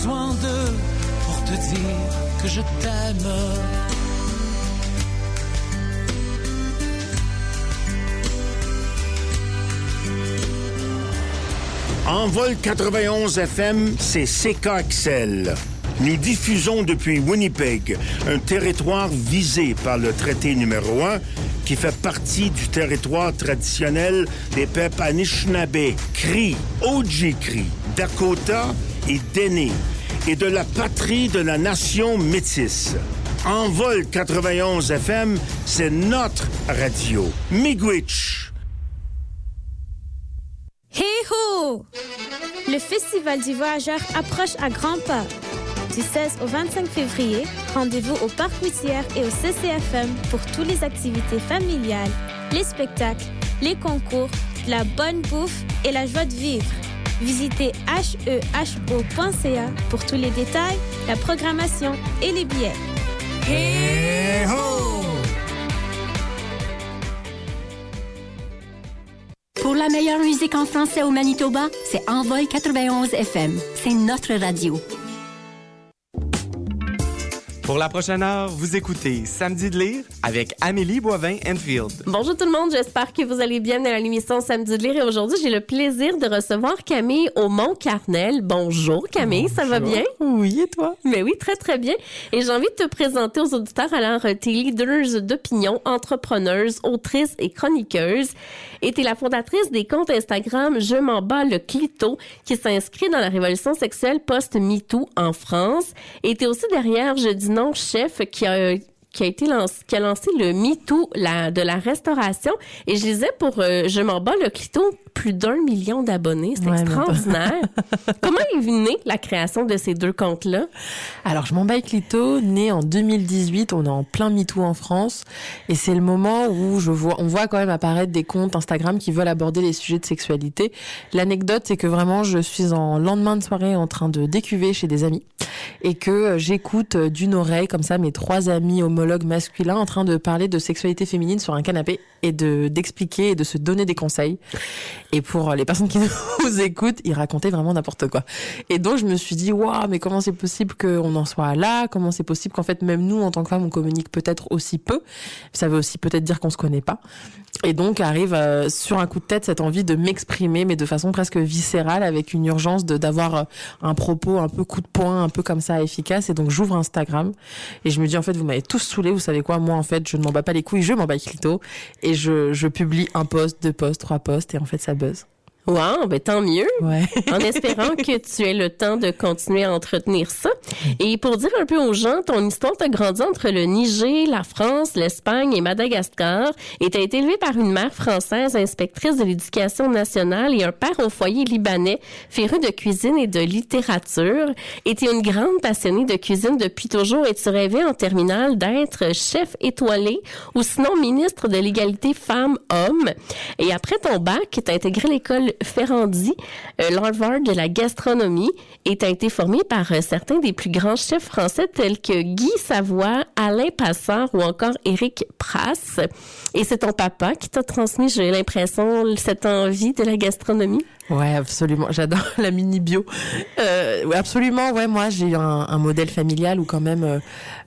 besoin d'eux pour te dire que je t'aime. En vol 91 FM, c'est CKXL. Nous diffusons depuis Winnipeg, un territoire visé par le traité numéro 1 qui fait partie du territoire traditionnel des peuples Anishinaabe, Cri, Ojibwe, Dakota et Dene, et de la patrie de la nation métisse. En vol 91 FM, c'est notre radio. Miigwech. Ho! Le Festival du Voyageur approche à grands pas. Du 16 au 25 février, rendez-vous au Parc Whittier et au CCFM pour toutes les activités familiales, les spectacles, les concours, la bonne bouffe et la joie de vivre. Visitez heho.ca pour tous les détails, la programmation et les billets. Pour la meilleure musique en français au Manitoba, c'est Envol 91 FM. C'est notre radio. Pour la prochaine heure, vous écoutez Samedi de lire avec Amélie Boivin-Enfield. Bonjour tout le monde, j'espère que vous allez bien dans l'émission Samedi de lire et aujourd'hui j'ai le plaisir de recevoir Camille au Mont Carnel. Bonjour Camille, ça va bien? Oui, et toi? Mais oui, très très bien. Et j'ai envie de te présenter aux auditeurs alors tes leaders d'opinion, entrepreneuses, autrices et chroniqueuses. Et t'es la fondatrice des comptes Instagram Je m'en bats le clito qui s'inscrit dans la révolution sexuelle post-MeToo en France. Et t'es aussi derrière Je dis non chef qui a qui a été lancé, qui a lancé le MeToo de la restauration. Et je disais pour euh, Je m'en bats le clito, plus d'un million d'abonnés. C'est Ouais, extraordinaire. Comment est née la création de ces deux comptes-là? Alors, je m'en bats Clito, né en 2018, on est en plein MeToo en France, et c'est le moment où je vois, on voit quand même apparaître des comptes Instagram qui veulent aborder les sujets de sexualité. L'anecdote, c'est que vraiment, je suis en lendemain de soirée en train de décuver chez des amis, et que euh, j'écoute euh, d'une oreille, comme ça, mes trois amis homologues masculins en train de parler de sexualité féminine sur un canapé, et de d'expliquer et de se donner des conseils. Et pour les personnes qui nous écoutent, ils racontaient vraiment n'importe quoi. Et donc, je me suis dit, waouh, mais comment c'est possible qu'on en soit là? Comment c'est possible qu'en fait, même nous, en tant que femmes, on communique peut-être aussi peu? Ça veut aussi peut-être dire qu'on se connaît pas. Et donc, arrive euh, sur un coup de tête cette envie de m'exprimer, mais de façon presque viscérale, avec une urgence de d'avoir euh, un propos un peu coup de poing, un peu comme ça, efficace. Et donc, j'ouvre Instagram et je me dis, en fait, vous m'avez tous saoulé. Vous savez quoi? Moi, en fait, je ne m'en bats pas les couilles, je m'en bats clito. Et je, je publie un post, deux posts, trois posts, et en fait, ça buzz. Wow, ben tant mieux. Ouais. en espérant que tu aies le temps de continuer à entretenir ça. Et pour dire un peu aux gens, ton histoire t'a grandi entre le Niger, la France, l'Espagne et Madagascar et t'as été élevée par une mère française inspectrice de l'éducation nationale et un père au foyer libanais féru de cuisine et de littérature. Et t'es une grande passionnée de cuisine depuis toujours et tu rêvais en terminale d'être chef étoilé ou sinon ministre de l'égalité femmes-hommes. Et après ton bac, t'as intégré l'école Ferrandi, l'Harvard de la gastronomie, et t'as été formé par euh, certains des plus grands chefs français tels que Guy Savoie, Alain Passard ou encore Éric Prasse. Et c'est ton papa qui t'a transmis, j'ai l'impression, cette envie de la gastronomie? Ouais, absolument. J'adore la mini bio. Euh, absolument. Ouais, moi j'ai un, un modèle familial où quand même, euh,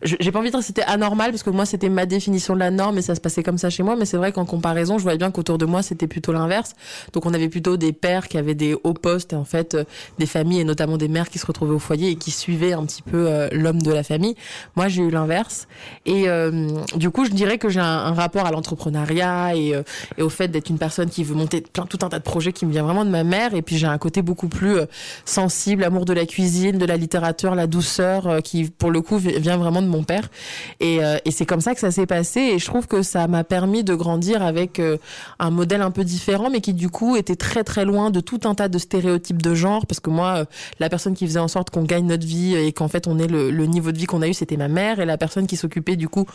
j'ai pas envie de dire c'était anormal parce que moi c'était ma définition de la norme et ça se passait comme ça chez moi. Mais c'est vrai qu'en comparaison, je voyais bien qu'autour de moi c'était plutôt l'inverse. Donc on avait plutôt des pères qui avaient des hauts postes et en fait euh, des familles et notamment des mères qui se retrouvaient au foyer et qui suivaient un petit peu euh, l'homme de la famille. Moi j'ai eu l'inverse. Et euh, du coup je dirais que j'ai un, rapport à l'entrepreneuriat et, au fait d'être une personne qui veut monter plein tout un tas de projets qui me vient vraiment de ma mère. Et puis j'ai un côté beaucoup plus sensible, amour de la cuisine, de la littérature, la douceur qui pour le coup vi- vient vraiment de mon père. Et, c'est comme ça que ça s'est passé. Et je trouve que ça m'a permis de grandir avec un modèle un peu différent mais qui du coup était très très loin de tout un tas de stéréotypes de genre parce que moi euh, la personne qui faisait en sorte qu'on gagne notre vie et qu'en fait on ait le, le niveau de vie qu'on a eu c'était ma mère et la personne qui s'occupait du coup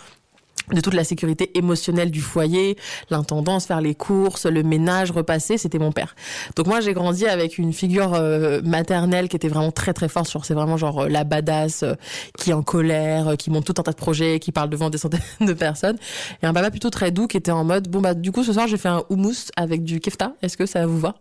de toute la sécurité émotionnelle du foyer, l'intendance, faire les courses, le ménage, repasser, c'était mon père. Donc moi j'ai grandi avec une figure euh, maternelle qui était vraiment très très forte sur c'est vraiment genre euh, la badass euh, qui est en colère, qui monte tout un tas de projets, qui parle devant des centaines de personnes. Et un papa plutôt très doux qui était en mode bon bah du coup ce soir j'ai fait un houmous avec du kefta, est-ce que ça vous va?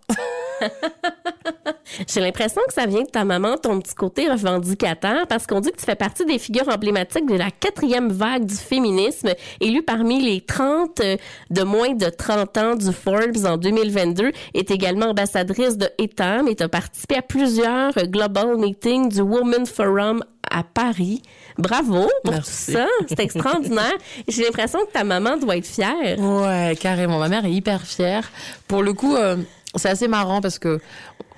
J'ai l'impression que ça vient de ta maman, ton petit côté revendicateur, parce qu'on dit que tu fais partie des figures emblématiques de la quatrième vague du féminisme, élue parmi les 30 euh, de moins de 30 ans du Forbes en 2022, est également ambassadrice de ETAM et tu as participé à plusieurs global meetings du Women Forum à Paris. Bravo pour Merci. tout ça. C'est extraordinaire. J'ai l'impression que ta maman doit être fière. Ouais, carrément. Ma mère est hyper fière. Pour le coup, euh, c'est assez marrant parce que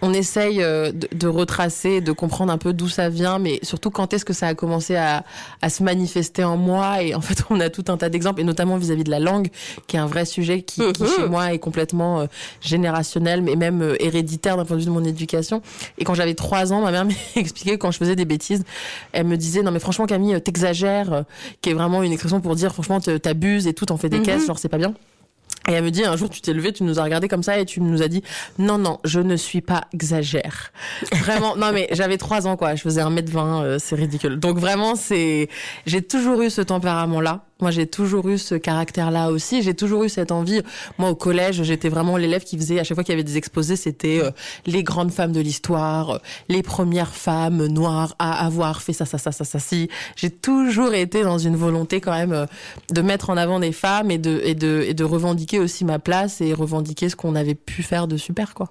on essaye euh, de, de retracer, de comprendre un peu d'où ça vient, mais surtout quand est-ce que ça a commencé à, à se manifester en moi. Et en fait, on a tout un tas d'exemples, et notamment vis-à-vis de la langue, qui est un vrai sujet qui, qui, Mhm. chez moi est complètement euh, générationnel, mais même euh, héréditaire d'un point de vue de mon éducation. Et quand j'avais trois ans, ma mère m'expliquait quand je faisais des bêtises, elle me disait non mais franchement Camille, t'exagères, qui est vraiment une expression pour dire franchement t'abuses et tout, t'en fais des Mhm. caisses, genre c'est pas bien. Et elle me dit, un jour, tu t'es levé, tu nous as regardé comme ça et tu nous as dit, non, non, je ne suis pas exagère. Vraiment, non, mais j'avais trois ans, quoi. Je faisais 1m20, euh, c'est ridicule. Donc vraiment, c'est, j'ai toujours eu ce tempérament-là. Moi, j'ai toujours eu ce caractère-là aussi. J'ai toujours eu cette envie. Moi, au collège, j'étais vraiment l'élève qui faisait, à chaque fois qu'il y avait des exposés, c'était euh, les grandes femmes de l'histoire, euh, les premières femmes noires à avoir fait ça, ça, ça, ça, ça, si. J'ai toujours été dans une volonté quand même euh, de mettre en avant des femmes et de, et de, et de revendiquer aussi ma place et revendiquer ce qu'on avait pu faire de super, quoi.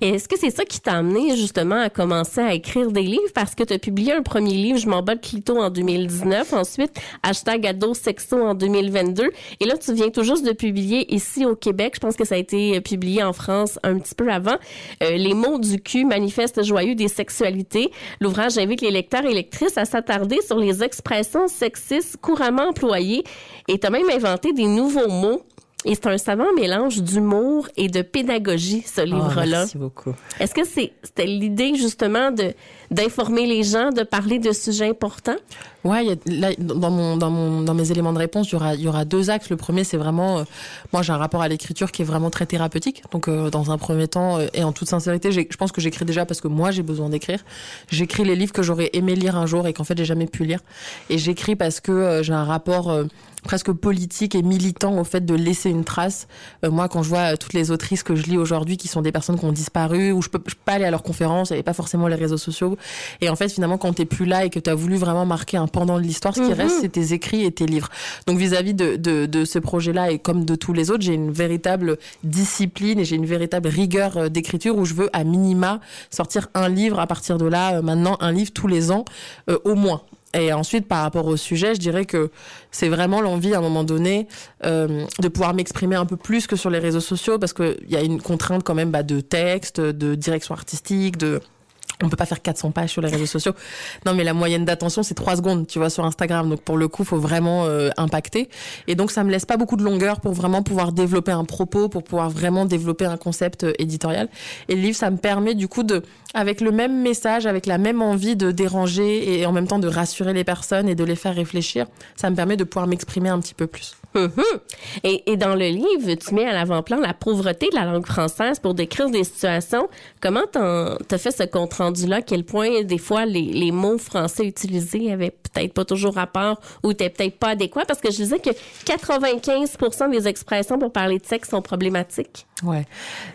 Est-ce que c'est ça qui t'a amené justement à commencer à écrire des livres? Parce que tu as publié un premier livre, Je m'en bats le clito en 2019, ensuite hashtag ado sexo en 2022. Et là, tu viens tout juste de publier ici au Québec, je pense que ça a été publié en France un petit peu avant, euh, Les mots du cul, manifeste joyeux des sexualités. L'ouvrage invite les lecteurs et lectrices à s'attarder sur les expressions sexistes couramment employées et tu as même inventé des nouveaux mots. Et c'est un savant mélange d'humour et de pédagogie, ce livre-là. Oh, merci beaucoup. Est-ce que c'est c'était l'idée justement de d'informer les gens, de parler de sujets importants? Là, dans mon, dans mon, dans mes éléments de réponse, il y aura, il y aura deux axes. Le premier, c'est vraiment, euh, moi, j'ai un rapport à l'écriture qui est vraiment très thérapeutique. Donc, euh, dans un premier temps, euh, et en toute sincérité, j'ai- je pense que j'écris déjà parce que moi, j'ai besoin d'écrire. J'écris les livres que j'aurais aimé lire un jour et qu'en fait, j'ai jamais pu lire. Et j'écris parce que euh, j'ai un rapport euh, presque politique et militant au fait de laisser une trace. Euh, moi, quand je vois euh, toutes les autrices que je lis aujourd'hui, qui sont des personnes qui ont disparu, où je peux, je peux pas aller à leurs conférences, il n'y avait pas forcément les réseaux sociaux. Et en fait, finalement, quand t'es plus là et que tu as voulu vraiment marquer un pendant de l'histoire, ce qui Mhm. reste, c'est tes écrits et tes livres. Donc, vis-à-vis de, de, de ce projet-là, et comme de tous les autres, j'ai une véritable discipline et j'ai une véritable rigueur euh, d'écriture où je veux, à minima, sortir un livre à partir de là, euh, maintenant, un livre tous les ans, euh, au moins. Et ensuite, par rapport au sujet, je dirais que c'est vraiment l'envie, à un moment donné, euh, de pouvoir m'exprimer un peu plus que sur les réseaux sociaux, parce qu'il y a une contrainte quand même bah, de texte, de direction artistique, de... On peut pas faire 400 pages sur les réseaux sociaux. Non, mais la moyenne d'attention, c'est 3 secondes, tu vois, sur Instagram. Donc, pour le coup, faut vraiment euh, impacter. Et donc, ça me laisse pas beaucoup de longueur pour vraiment pouvoir développer un propos, pour pouvoir vraiment développer un concept euh, éditorial. Et le livre, ça me permet, du coup, de, avec le même message, avec la même envie de déranger et en même temps de rassurer les personnes et de les faire réfléchir, ça me permet de pouvoir m'exprimer un petit peu plus. Mhm. et, et dans le livre, tu mets à l'avant-plan la pauvreté de la langue française pour décrire des situations. Comment t'as fait ce compte-rendu-là? À quel point, des fois, les, les mots français utilisés avaient peut-être pas toujours rapport ou étaient peut-être pas adéquats? Parce que je disais que 95% des expressions pour parler de sexe sont problématiques. Ouais.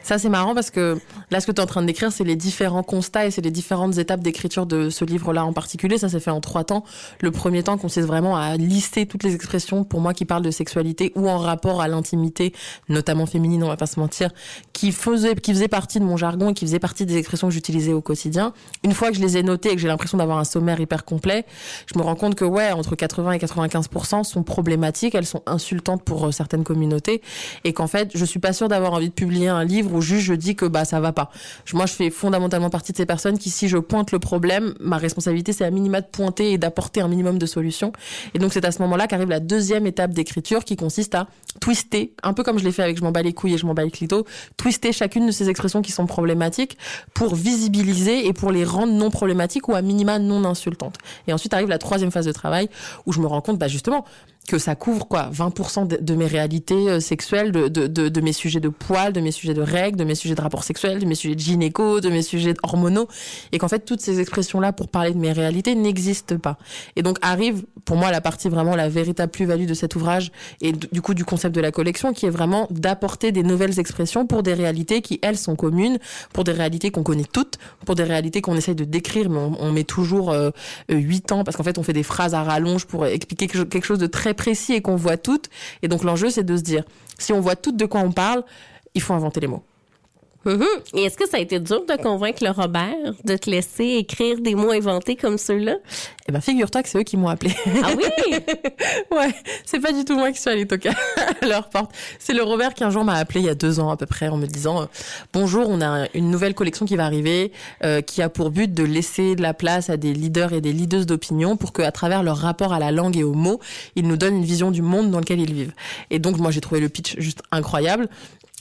Ça, c'est marrant parce que là, ce que tu es en train de décrire, c'est les différents constats et c'est les différentes étapes d'écriture de ce livre-là en particulier. Ça s'est fait en trois temps. Le premier temps consiste vraiment à lister toutes les expressions, pour moi, qui parlent de sexualité ou en rapport à l'intimité, notamment féminine, on va pas se mentir, qui faisaient, qui faisaient partie de mon jargon et qui faisaient partie des expressions que j'utilisais au quotidien. Une fois que je les ai notées et que j'ai l'impression d'avoir un sommaire hyper complet, je me rends compte que, ouais, entre 80 et 95% sont problématiques, elles sont insultantes pour euh, certaines communautés et qu'en fait, je suis pas sûre d'avoir envie de publier un livre où juste je dis que bah ça va pas. Moi, je fais fondamentalement partie de ces personnes qui, si je pointe le problème, ma responsabilité c'est à minima de pointer et d'apporter un minimum de solutions. Et donc c'est à ce moment-là qu'arrive la deuxième étape d'écriture qui consiste à twister, un peu comme je l'ai fait avec je m'en bats les couilles et je m'en bats les clitos, twister chacune de ces expressions qui sont problématiques pour visibiliser et pour les rendre non problématiques ou à minima non insultantes. Et ensuite arrive la troisième phase de travail où je me rends compte, bah justement, que ça couvre quoi 20% de, mes réalités euh, sexuelles, de, de, de, mes sujets de poils, de mes sujets de règles, de mes sujets de rapports sexuels, de mes sujets de gynéco, de mes sujets hormonaux, et qu'en fait toutes ces expressions-là pour parler de mes réalités n'existent pas. Et donc arrive pour moi la partie vraiment la véritable plus-value de cet ouvrage et du coup du concept de la collection qui est vraiment d'apporter des nouvelles expressions pour des réalités qui elles sont communes, pour des réalités qu'on connaît toutes, pour des réalités qu'on essaye de décrire mais on, on met toujours euh, 8 ans parce qu'en fait on fait des phrases à rallonge pour expliquer quelque chose de très précis et qu'on voit toutes. Et donc l'enjeu, c'est de se dire, si on voit toutes de quoi on parle, il faut inventer les mots. Mhm. Et est-ce que ça a été dur de convaincre le Robert de te laisser écrire des mots inventés comme ceux-là? Eh ben, figure-toi que c'est eux qui m'ont appelé. Ah oui? ouais, c'est pas du tout moi qui suis allée toquer à leur porte. C'est le Robert qui un jour m'a appelé il y a deux ans à peu près en me disant euh, bonjour, on a une nouvelle collection qui va arriver, euh, qui a pour but de laisser de la place à des leaders et des leaders d'opinion pour qu'à travers leur rapport à la langue et aux mots, ils nous donnent une vision du monde dans lequel ils vivent. Et donc moi j'ai trouvé le pitch juste incroyable.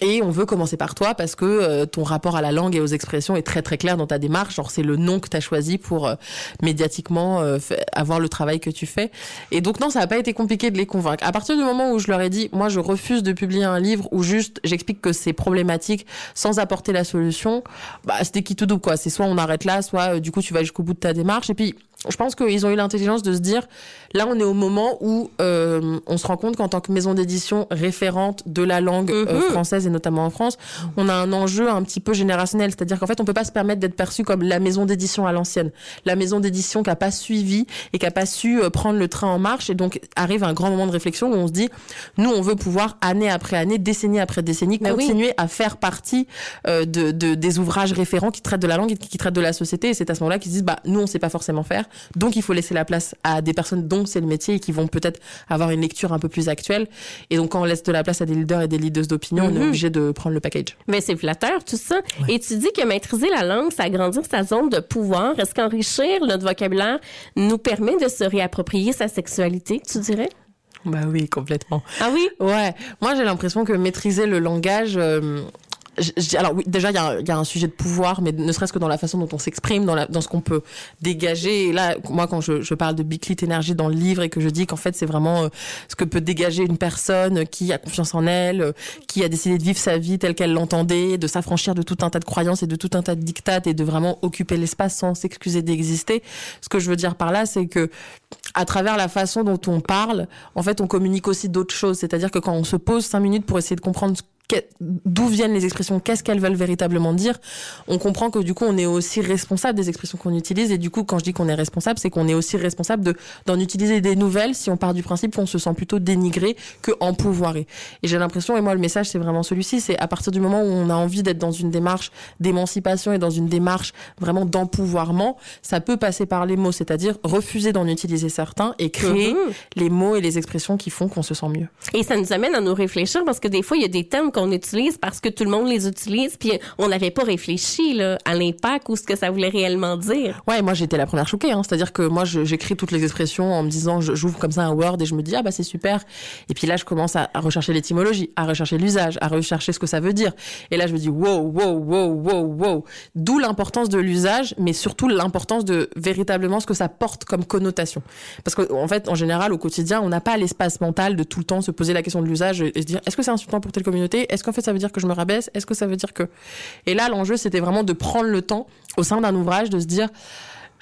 Et on veut commencer par toi parce que euh, ton rapport à la langue et aux expressions est très très clair dans ta démarche. Genre c'est le nom que tu as choisi pour euh, médiatiquement euh, avoir le travail que tu fais. Et donc non, ça n'a pas été compliqué de les convaincre. À partir du moment où je leur ai dit, moi je refuse de publier un livre où juste j'explique que c'est problématique sans apporter la solution, bah c'était qui tout double quoi. C'est soit on arrête là, soit du coup tu vas jusqu'au bout de ta démarche. Et puis je pense qu'ils ont eu l'intelligence de se dire, là on est au moment où euh, on se rend compte qu'en tant que maison d'édition référente de la langue euh, Mhm. française et notamment en France, on a un enjeu un petit peu générationnel, c'est-à-dire qu'en fait on peut pas se permettre d'être perçu comme la maison d'édition à l'ancienne, la maison d'édition qui a pas suivi et qui a pas su euh, prendre le train en marche. Et donc arrive un grand moment de réflexion où on se dit, nous on veut pouvoir année après année, décennie après décennie, oui. continuer à faire partie euh, de, de- des ouvrages référents qui traitent de la langue et qui, qui traitent de la société. Et c'est à ce moment-là qu'ils se disent, bah nous on sait pas forcément faire, donc il faut laisser la place à des personnes dont c'est le métier et qui vont peut-être avoir une lecture un peu plus actuelle. Et donc quand on laisse de la place à des leaders et des leaders d'opinion, on est Mhm. obligé de prendre le package. Mais c'est flatteur, tout ça. Et tu dis que maîtriser la langue, ça agrandir sa zone de pouvoir. Est-ce qu'enrichir notre vocabulaire nous permet de se réapproprier sa sexualité, tu dirais? Bah oui, complètement. Ah oui? Ouais, moi j'ai l'impression que maîtriser le langage. euh, alors oui, déjà il y, a un- sujet de pouvoir, mais ne serait-ce que dans la façon dont on s'exprime, dans, dans ce qu'on peut dégager. Et là, moi quand je, je parle de Big Lit énergie dans le livre et que je dis qu'en fait c'est vraiment euh, ce que peut dégager une personne qui a confiance en elle, euh, qui a décidé de vivre sa vie telle qu'elle l'entendait, de s'affranchir de tout un tas de croyances et de tout un tas de dictates et de vraiment occuper l'espace sans s'excuser d'exister. Ce que je veux dire par là, c'est que à travers la façon dont on parle, en fait, on communique aussi d'autres choses. C'est-à-dire que quand on se pose cinq minutes pour essayer de comprendre d'où viennent les expressions, qu'est-ce qu'elles veulent véritablement dire, on comprend que du coup, on est aussi responsable des expressions qu'on utilise. Et du coup, quand je dis qu'on est responsable, c'est qu'on est aussi responsable de d'en utiliser des nouvelles si on part du principe qu'on se sent plutôt dénigré que empouvoiré. Et j'ai l'impression, et moi, le message, c'est vraiment celui-ci, c'est à partir du moment où on a envie d'être dans une démarche d'émancipation et dans une démarche vraiment d'empouvoirment, ça peut passer par les mots, c'est-à-dire refuser d'en utiliser certains et créer Mhm. les mots et les expressions qui font qu'on se sent mieux. Et ça nous amène à nous réfléchir parce que des fois, il y a des termes qu'on utilise parce que tout le monde les utilise, puis on n'avait pas réfléchi là, à l'impact ou ce que ça voulait réellement dire. Ouais, moi j'étais la première choquée, hein. c'est-à-dire que moi j'écris toutes les expressions en me disant, j'ouvre comme ça un Word et je me dis ah bah c'est super, et puis là je commence à, rechercher l'étymologie, à rechercher l'usage, à rechercher ce que ça veut dire, et là je me dis wow wow wow wow wow, d'où l'importance de l'usage, mais surtout l'importance de véritablement ce que ça porte comme connotation, parce qu'en en fait en général au quotidien on n'a pas l'espace mental de tout le temps se poser la question de l'usage et se dire est-ce que c'est insultant pour telle communauté, est-ce qu'en fait ça veut dire que je me rabaisse, est-ce que ça veut dire que, et là l'enjeu c'était vraiment de prendre le temps au sein d'un ouvrage de se dire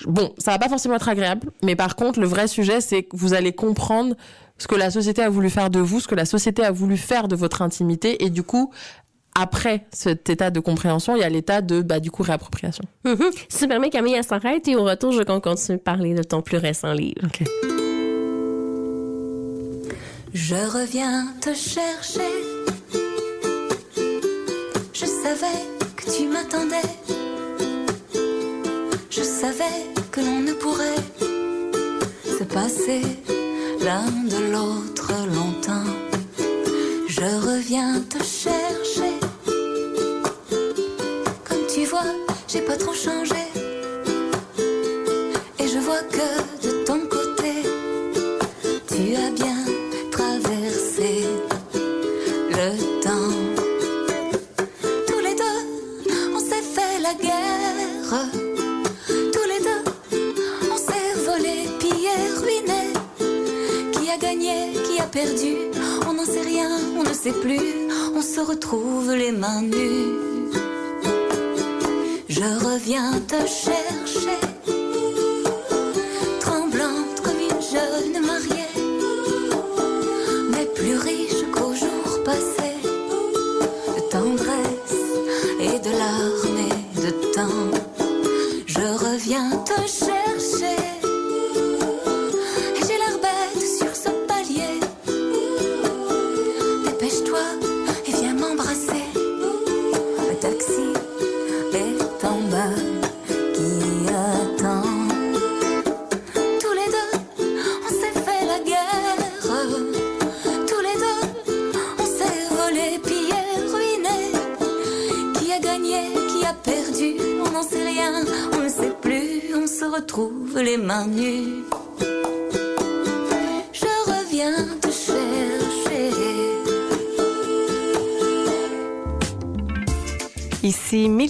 Bon, ça va pas forcément être agréable, mais par contre, le vrai sujet, c'est que vous allez comprendre ce que la société a voulu faire de vous, ce que la société a voulu faire de votre intimité, et du coup, après cet état de compréhension, il y a l'état de, bah, du coup, réappropriation. Si tu permets, Camille, elle s'arrête et au retour, je veux qu'on continue de parler de ton plus récent livre. Je reviens te chercher. Je savais que tu m'attendais. Je savais que l'on ne pourrait se passer l'un de l'autre longtemps. Je reviens te chercher. Comme tu vois, j'ai pas trop changé. Et je vois que de ton côté, tu as bien traversé le Tous les deux, on s'est volé, pillé, ruiné. Qui a gagné, qui perdu, on n'en sait rien, on ne sait plus, on se retrouve les mains nues. Je reviens te chercher, tremblante comme une jeune mariée, mais plus riche qu'au jour passé, reviens te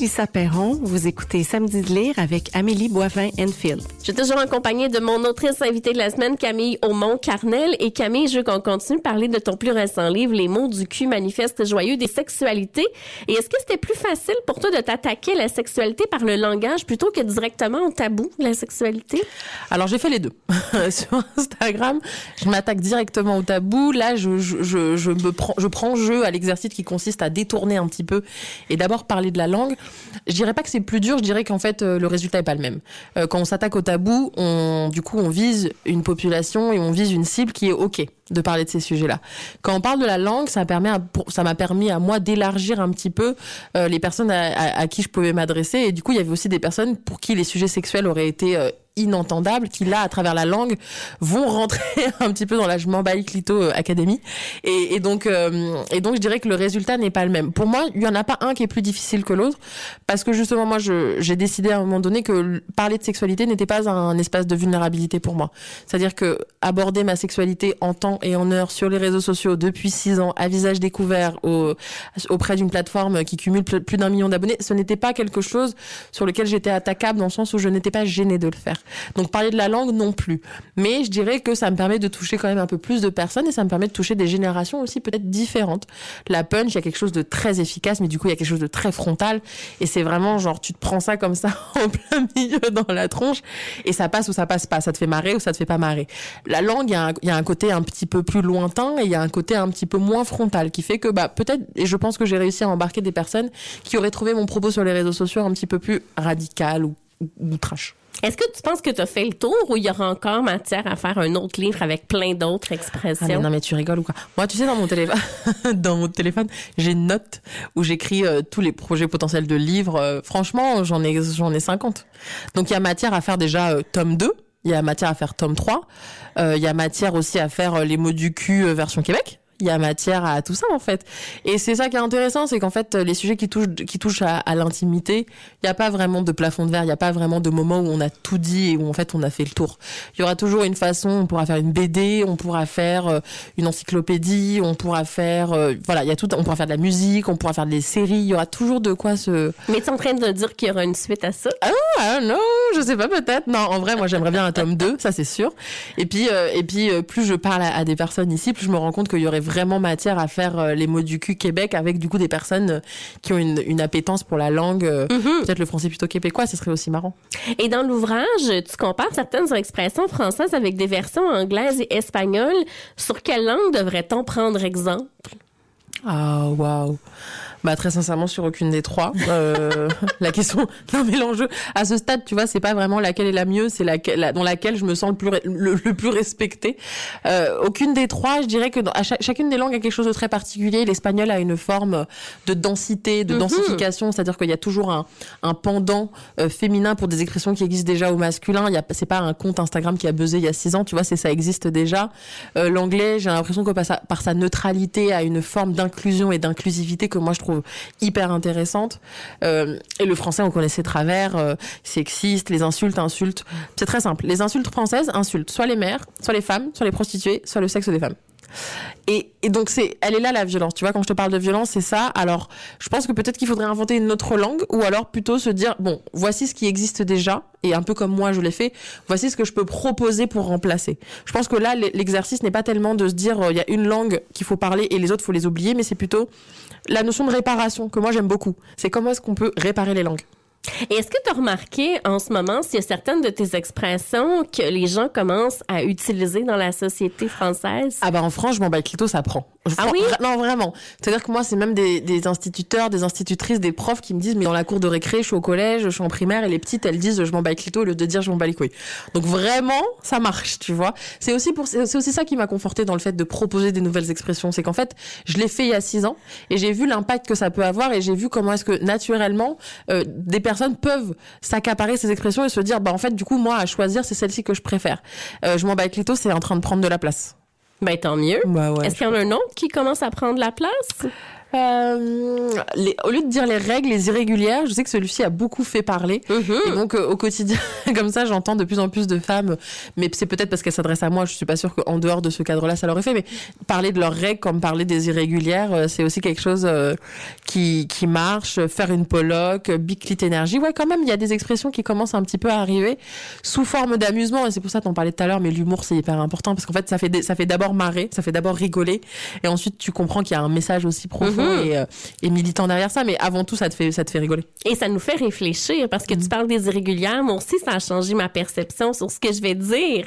Mélissa Perron, vous écoutez Samedi de lire avec Amélie Boivin-Enfield. Je suis toujours en compagnie de mon autrice invitée de la semaine, Camille Aumont-Carnel. Et Camille, je veux qu'on continue de parler de ton plus récent livre, Les mots du cul manifestes joyeux des sexualités. Et est-ce que c'était plus facile pour toi de t'attaquer à la sexualité par le langage plutôt que directement au tabou de la sexualité? Alors j'ai fait les deux. Sur Instagram, je m'attaque directement au tabou. Là, je, je, je, je me prends, je prends jeu à l'exercice qui consiste à détourner un petit peu et d'abord parler de la langue. Je dirais pas que c'est plus dur, je dirais qu'en fait euh, le résultat est pas le même. Euh, quand on s'attaque au tabou, on, du coup, on vise une population et on vise une cible qui est ok de parler de ces sujets-là. Quand on parle de la langue, ça permet, à- ça m'a permis à moi d'élargir un petit peu euh, les personnes à, à- à qui je pouvais m'adresser. Et du coup, il y avait aussi des personnes pour qui les sujets sexuels auraient été euh, inentendables, qui là, à travers la langue, vont rentrer un petit peu dans la je m'emballe clito euh, académie. Et, donc, et donc, je dirais que le résultat n'est pas le même. Pour moi, il y en a pas un qui est plus difficile que l'autre, parce que justement, moi, j'ai décidé à un moment donné que parler de sexualité n'était pas un espace de vulnérabilité pour moi. C'est-à-dire que aborder ma sexualité en et en heure sur les réseaux sociaux depuis six ans, à visage découvert, au- auprès d'une plateforme qui cumule plus d'un million d'abonnés, ce n'était pas quelque chose sur lequel j'étais attaquable dans le sens où je n'étais pas gênée de le faire. Donc parler de la langue non plus. Mais je dirais que ça me permet de toucher quand même un peu plus de personnes et ça me permet de toucher des générations aussi peut-être différentes. La punch, il y a quelque chose de très efficace, mais du coup il y a quelque chose de très frontal et c'est vraiment genre tu te prends ça comme ça en plein milieu dans la tronche et ça passe ou ça passe pas, ça te fait marrer ou ça te fait pas marrer. La langue, il y, il y a un côté un petit peu plus lointain et il y a un côté un petit peu moins frontal qui fait que bah peut-être et je pense que j'ai réussi à embarquer des personnes qui auraient trouvé mon propos sur les réseaux sociaux un petit peu plus radical ou, ou, ou trash. Est-ce que tu penses que tu as fait le tour ou il y aura encore matière à faire un autre livre avec plein d'autres Ah mais expressions? non mais tu rigoles ou quoi? Moi tu sais dans mon téléphone dans mon téléphone, j'ai une note où j'écris euh, tous les projets potentiels de livres. Euh, franchement, j'en ai j'en ai 50. Donc il y a matière à faire déjà euh, tome 2, il y a matière à faire tome 3, euh, il y a matière aussi à faire euh, les mots du cul euh, version Québec. Il y a matière à tout ça en fait. Et c'est ça qui est intéressant, c'est qu'en fait les sujets qui touchent qui touchent à, à l'intimité, il n'y a pas vraiment de plafond de verre, il n'y a pas vraiment de moment où on a tout dit et où en fait on a fait le tour. Il y aura toujours une façon, on pourra faire une BD, on pourra faire euh, une encyclopédie, on pourra faire euh, voilà, il y a tout on pourra faire de la musique, on pourra faire des séries, il y aura toujours de quoi se Mais tu es en train de dire qu'il y aura une suite à ça? ah non, je sais pas peut-être. Non, en vrai, moi j'aimerais bien un tome 2, ça c'est sûr. Et puis euh, et puis euh, plus je parle à, à des personnes ici, plus je me rends compte qu'il y aurait vraiment matière à faire euh, les mots du cul Québec avec du coup des personnes euh, qui ont une, une appétence pour la langue, euh, peut-être le français plutôt québécois, ce serait aussi marrant. Et dans l'ouvrage, tu compares certaines expressions françaises avec des versions anglaises et espagnoles. Sur quelle langue devrait-on prendre exemple? Ah waouh. Bah très sincèrement sur aucune des trois. Euh, la question, non mais l'enjeu à ce stade, tu vois, c'est pas vraiment laquelle est la mieux, c'est laquelle, la, dans laquelle je me sens le plus le, le plus respectée. Euh, aucune des trois, je dirais que dans, à cha- chacune des langues a quelque chose de très particulier. L'espagnol a une forme de densité, de Mhm. densification, c'est-à-dire qu'il y a toujours un, un pendant euh, féminin pour des expressions qui existent déjà au masculin. Il y a, c'est pas un compte Instagram qui a buzzé il y a six ans, tu vois, c'est ça existe déjà. Euh, L'anglais, j'ai l'impression que par sa, par sa neutralité a une forme d'inclusion et d'inclusivité que moi je trouve hyper intéressante. Euh, et le français, on connaît ses travers, euh, sexistes, les insultes, insultes. C'est très simple. Les insultes françaises insultent soit les mères, soit les femmes, soit les prostituées, soit le sexe des femmes. Et, et donc c'est, elle est là la violence. Tu vois, quand je te parle de violence, c'est ça. Alors, je pense que peut-être qu'il faudrait inventer une autre langue, ou alors plutôt se dire bon, voici ce qui existe déjà, et un peu comme moi je l'ai fait, voici ce que je peux proposer pour remplacer. Je pense que là, l'exercice n'est pas tellement de se dire euh, il y a une langue qu'il faut parler et les autres faut les oublier, mais c'est plutôt la notion de réparation que moi j'aime beaucoup. C'est comment est-ce qu'on peut réparer les langues. Et est-ce que tu as remarqué en ce moment s'il y a certaines de tes expressions que les gens commencent à utiliser dans la société française? Ah ben en France, je m'en bats clito, ça prend. Ah oui? Non, vraiment. C'est-à-dire que moi, c'est même des, des, instituteurs, des institutrices, des profs qui me disent, mais dans la cour de récré, je suis au collège, je suis en primaire, et les petites, elles disent, je m'en bats clito, au lieu de dire, je m'en bats les couilles. Donc vraiment, ça marche, tu vois. C'est aussi pour, c'est aussi ça qui m'a conforté dans le fait de proposer des nouvelles expressions. C'est qu'en fait, je l'ai fait il y a six ans, et j'ai vu l'impact que ça peut avoir, et j'ai vu comment est-ce que, naturellement, euh, des personnes peuvent s'accaparer ces expressions et se dire, bah en fait, du coup, moi, à choisir, c'est celle-ci que je préfère. Euh, je m'en bats les c'est en train de prendre de la place. Ben tant mieux. Bah ouais, Est-ce qu'il y en a un autre qui commence à prendre la place? Euh, les, au lieu de dire les règles, les irrégulières, je sais que celui-ci a beaucoup fait parler. Mm-hmm. Et donc euh, au quotidien, comme ça, j'entends de plus en plus de femmes, mais c'est peut-être parce qu'elles s'adressent à moi. Je suis pas sûre qu'en dehors de ce cadre-là, ça leur est fait. Mais parler de leurs règles comme parler des irrégulières, euh, c'est aussi quelque chose qui qui marche. Faire une poloc, biclit énergie, ouais, quand même, il y a des expressions qui commencent un petit peu à arriver sous forme d'amusement. Et c'est pour ça qu'on parlait tout à l'heure, mais l'humour c'est hyper important parce qu'en fait, ça fait ça fait d'abord marrer, ça fait d'abord rigoler, et ensuite tu comprends qu'il y a un message aussi profond. Et, euh, et, militant derrière ça, mais avant tout, ça te fait, ça te fait rigoler. Et ça nous fait réfléchir parce que tu parles des irrégulières. Moi aussi, ça a changé ma perception sur ce que je vais dire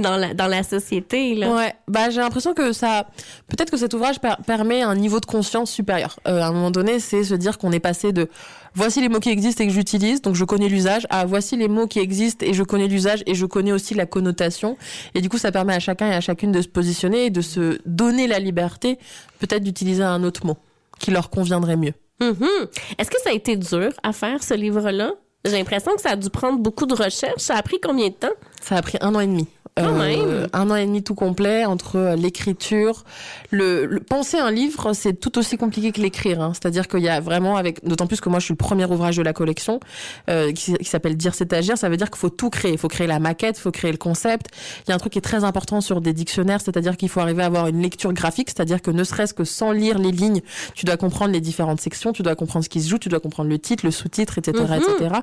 dans la, dans la société. Là. Ouais, bah, j'ai l'impression que ça. Peut-être que cet ouvrage permet un niveau de conscience supérieur. Euh, à un moment donné, c'est se dire qu'on est passé de voici les mots qui existent et que j'utilise, donc je connais l'usage, à voici les mots qui existent et je connais l'usage et je connais aussi la connotation. Et du coup, ça permet à chacun et à chacune de se positionner et de se donner la liberté, peut-être d'utiliser un autre mot qui leur conviendrait mieux. Mm-hmm. Est-ce que ça a été dur à faire ce livre-là? J'ai l'impression que ça a dû prendre beaucoup de recherche. Ça a pris combien de temps? Ça a pris un an et demi. Euh, un an et demi tout complet entre euh, l'écriture, le, penser un livre, c'est tout aussi compliqué que l'écrire. Hein. C'est-à-dire qu'il y a vraiment, avec d'autant plus que moi je suis le premier ouvrage de la collection euh, qui, s'appelle Dire c'est agir. Ça veut dire qu'il faut tout créer. Il faut créer la maquette, il faut créer le concept. Il y a un truc qui est très important sur des dictionnaires, c'est-à-dire qu'il faut arriver à avoir une lecture graphique, c'est-à-dire que ne serait-ce que sans lire les lignes, tu dois comprendre les différentes sections, tu dois comprendre ce qui se joue, tu dois comprendre le titre, le sous-titre, etc., etc.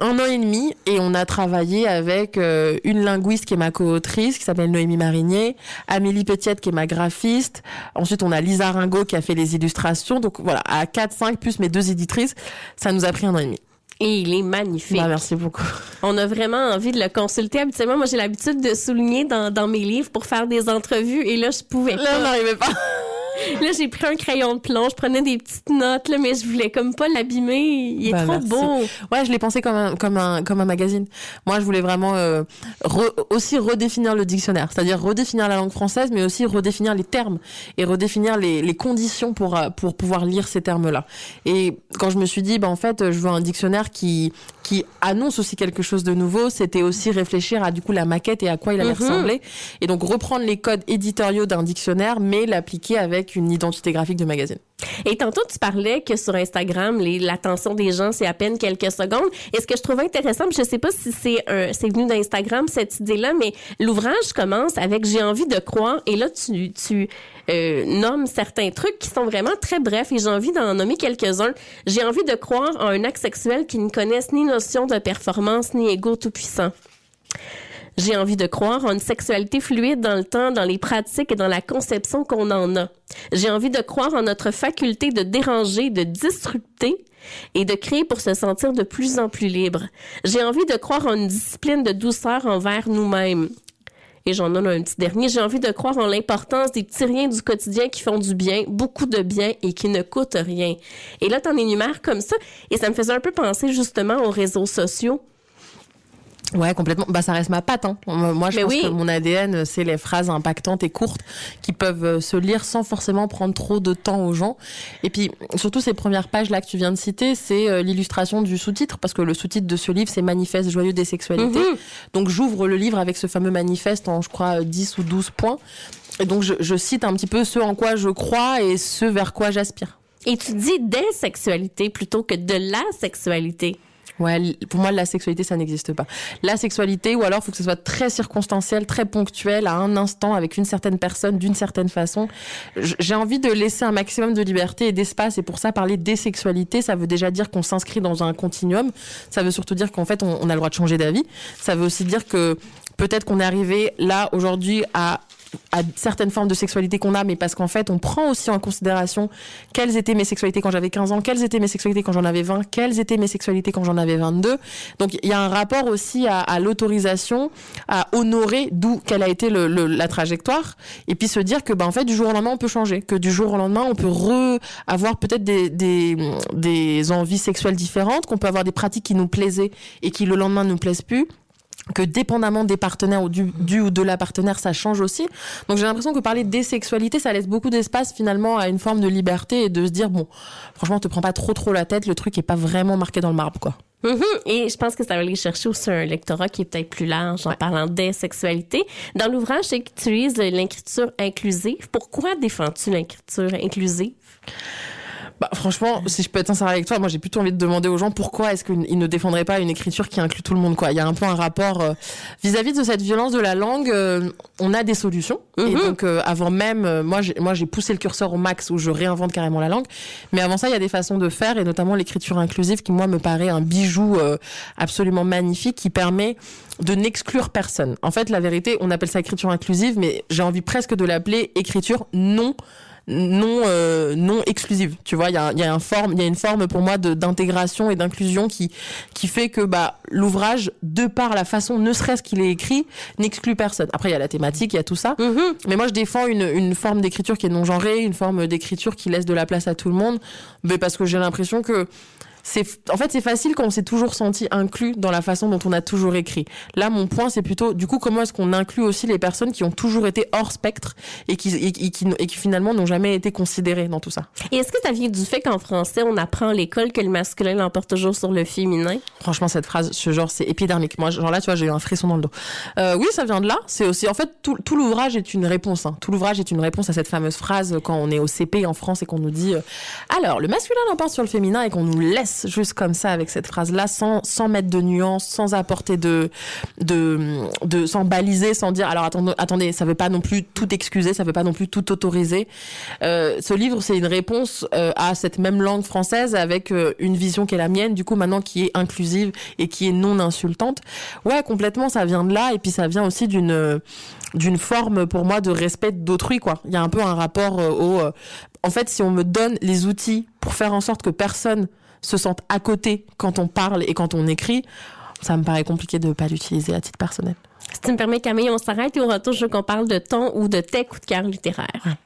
Un an et demi et on a travaillé avec une linguiste qui est ma co-autrice qui s'appelle Noémie Marinier, Amélie Petiette qui est ma graphiste. Ensuite, on a Lisa Ringo qui a fait les illustrations. Donc voilà, à 4, 5 plus mes deux éditrices, ça nous a pris un an et demi. Et il est magnifique. Bah, merci beaucoup. On a vraiment envie de le consulter. Habituellement, moi, j'ai l'habitude de souligner dans, dans, mes livres pour faire des entrevues. Et là, je pouvais pas. Là, on n'arrivait pas. là, j'ai pris un crayon de plomb, je prenais des petites notes, là, mais je voulais comme pas l'abîmer. Il est bah, trop beau. Ouais, je l'ai pensé comme un, comme un, comme un magazine. Moi, je voulais vraiment euh, aussi redéfinir le dictionnaire, c'est-à-dire redéfinir la langue française, mais aussi redéfinir les termes et redéfinir les, les conditions pour, euh, pour pouvoir lire ces termes-là. Et quand je me suis dit, bah, en fait, je veux un dictionnaire qui, qui annonce aussi quelque chose de nouveau, c'était aussi réfléchir à du coup la maquette et à quoi il allait Mhm. ressembler. Et donc reprendre les codes éditoriaux d'un dictionnaire, mais l'appliquer avec une identité graphique de magazine. Et tantôt, tu parlais que sur Instagram, l'attention des gens, c'est à peine quelques secondes. Et ce que je trouvais intéressant, je sais pas si c'est c'est venu d'Instagram, cette idée-là, mais l'ouvrage commence avec J'ai envie de croire. Et là, tu, tu euh, nommes certains trucs qui sont vraiment très brefs et j'ai envie d'en nommer quelques-uns. J'ai envie de croire en un acte sexuel qui ne connaisse ni notion de performance ni égo tout-puissant. J'ai envie de croire en une sexualité fluide dans le temps, dans les pratiques et dans la conception qu'on en a. J'ai envie de croire en notre faculté de déranger, de disrupter et de créer pour se sentir de plus en plus libre. J'ai envie de croire en une discipline de douceur envers nous-mêmes. Et j'en donne un petit dernier. J'ai envie de croire en l'importance des petits du quotidien qui font du bien, beaucoup de bien et qui ne coûtent rien. Et là, t'en énumères comme ça. Et ça me faisait un peu penser justement aux réseaux sociaux. Ouais, complètement. Bah, ça reste ma patte. Hein. Moi, je Mais pense oui. que mon ADN, c'est les phrases impactantes et courtes qui peuvent euh, se lire sans forcément prendre trop de temps aux gens. Et puis, surtout ces premières pages là que tu viens de citer, c'est euh, l'illustration du sous-titre parce que le sous-titre de ce livre, c'est Manifeste joyeux des sexualités. Mhm. Donc, j'ouvre le livre avec ce fameux manifeste en, je crois, euh, 10 ou 12 points. Et donc, je, je cite un petit peu ce en quoi je crois et ce vers quoi j'aspire. Et tu dis des sexualités plutôt que de la sexualité. Ouais, pour moi, la sexualité, ça n'existe pas. La sexualité, ou alors, faut que ce soit très circonstanciel, très ponctuel, à un instant, avec une certaine personne, d'une certaine façon. J'ai envie de laisser un maximum de liberté et d'espace, et pour ça, parler des sexualités, ça veut déjà dire qu'on s'inscrit dans un continuum. Ça veut surtout dire qu'en fait, on a le droit de changer d'avis. Ça veut aussi dire que peut-être qu'on est arrivé là, aujourd'hui, à à certaines formes de sexualité qu'on a, mais parce qu'en fait, on prend aussi en considération quelles étaient mes sexualités quand j'avais 15 ans, quelles étaient mes sexualités quand j'en avais 20, quelles étaient mes sexualités quand j'en avais 22. Donc, il y a un rapport aussi à, à l'autorisation, à honorer d'où quelle a été le, le- la trajectoire, et puis se dire que, ben, en fait, du jour au lendemain, on peut changer, que du jour au lendemain, on peut re avoir peut-être des, des, des envies sexuelles différentes, qu'on peut avoir des pratiques qui nous plaisaient et qui le lendemain ne nous plaisent plus que dépendamment des partenaires ou du, du ou de la partenaire, ça change aussi. Donc j'ai l'impression que parler des sexualités, ça laisse beaucoup d'espace finalement à une forme de liberté et de se dire bon, franchement, te prends pas trop trop la tête, le truc est pas vraiment marqué dans le marbre quoi. Mhm. Et je pense que ça va aller chercher aussi un lectorat qui est peut-être plus large en parlant des sexualités. Dans l'ouvrage, c'est que tu utilises l'écriture inclusive. Pourquoi défends-tu l'écriture inclusive? Bah, franchement, si je peux être sincère avec toi, moi j'ai plutôt envie de demander aux gens pourquoi est-ce qu'ils ne défendraient pas une écriture qui inclut tout le monde quoi. Il y a un peu un rapport euh, vis-à-vis de cette violence de la langue. euh, on a des solutions et donc euh, avant même, moi j'ai moi j'ai poussé le curseur au max où je réinvente carrément la langue. Mais avant ça, il y a des façons de faire et notamment l'écriture inclusive qui moi me paraît un bijou absolument magnifique qui permet de n'exclure personne. En fait, la vérité, on appelle ça écriture inclusive, mais j'ai envie presque de l'appeler écriture non non euh, non exclusive. Tu vois il y a, il y a un forme il y a une forme pour moi d'intégration et d'inclusion qui qui fait que bah l'ouvrage de par la façon ne serait-ce qu'il est écrit n'exclut personne. Après il y a la thématique il y a tout ça. Mais moi je défends une une forme d'écriture qui est non genrée une forme d'écriture qui laisse de la place à tout le monde. Mais parce que j'ai l'impression que c'est en fait c'est facile quand on s'est toujours senti inclus dans la façon dont on a toujours écrit. Là mon point c'est plutôt du coup comment est-ce qu'on inclut aussi les personnes qui ont toujours été hors spectre et qui et, qui- et qui et qui finalement n'ont jamais été considérées dans tout ça? Et est-ce que ça vient du fait qu'en français, on apprend à l'école que le masculin l'emporte toujours sur le féminin? Franchement cette phrase ce genre c'est épidermique. Moi genre là tu vois j'ai eu un frisson dans le dos. Euh, oui ça vient de là. C'est aussi en fait tout, tout l'ouvrage est une réponse. hein. Tout l'ouvrage est une réponse à cette fameuse phrase quand on est au CP en France et qu'on nous dit euh, alors le masculin l'emporte sur le féminin et qu'on nous laisse juste comme ça avec cette phrase là sans sans mettre de nuances sans apporter de de de sans baliser sans dire alors attendez attendez ça veut pas non plus tout excuser ça veut pas non plus tout autoriser. Euh, ce livre c'est une réponse euh, à cette même langue française avec euh, une vision qui est la mienne du coup maintenant qui est inclusive et qui est non insultante. Ouais complètement ça vient de là et puis ça vient aussi d'une d'une forme pour moi de respect d'autrui quoi. Il y a un peu un rapport au en fait si on me donne les outils pour faire en sorte que personne se sente à côté quand on parle et quand on écrit ça me paraît compliqué de pas l'utiliser à titre personnel Si tu me permets, Camille, on s'arrête et au retour, je veux qu'on parle de ton ou de tes coups de cœur littéraires.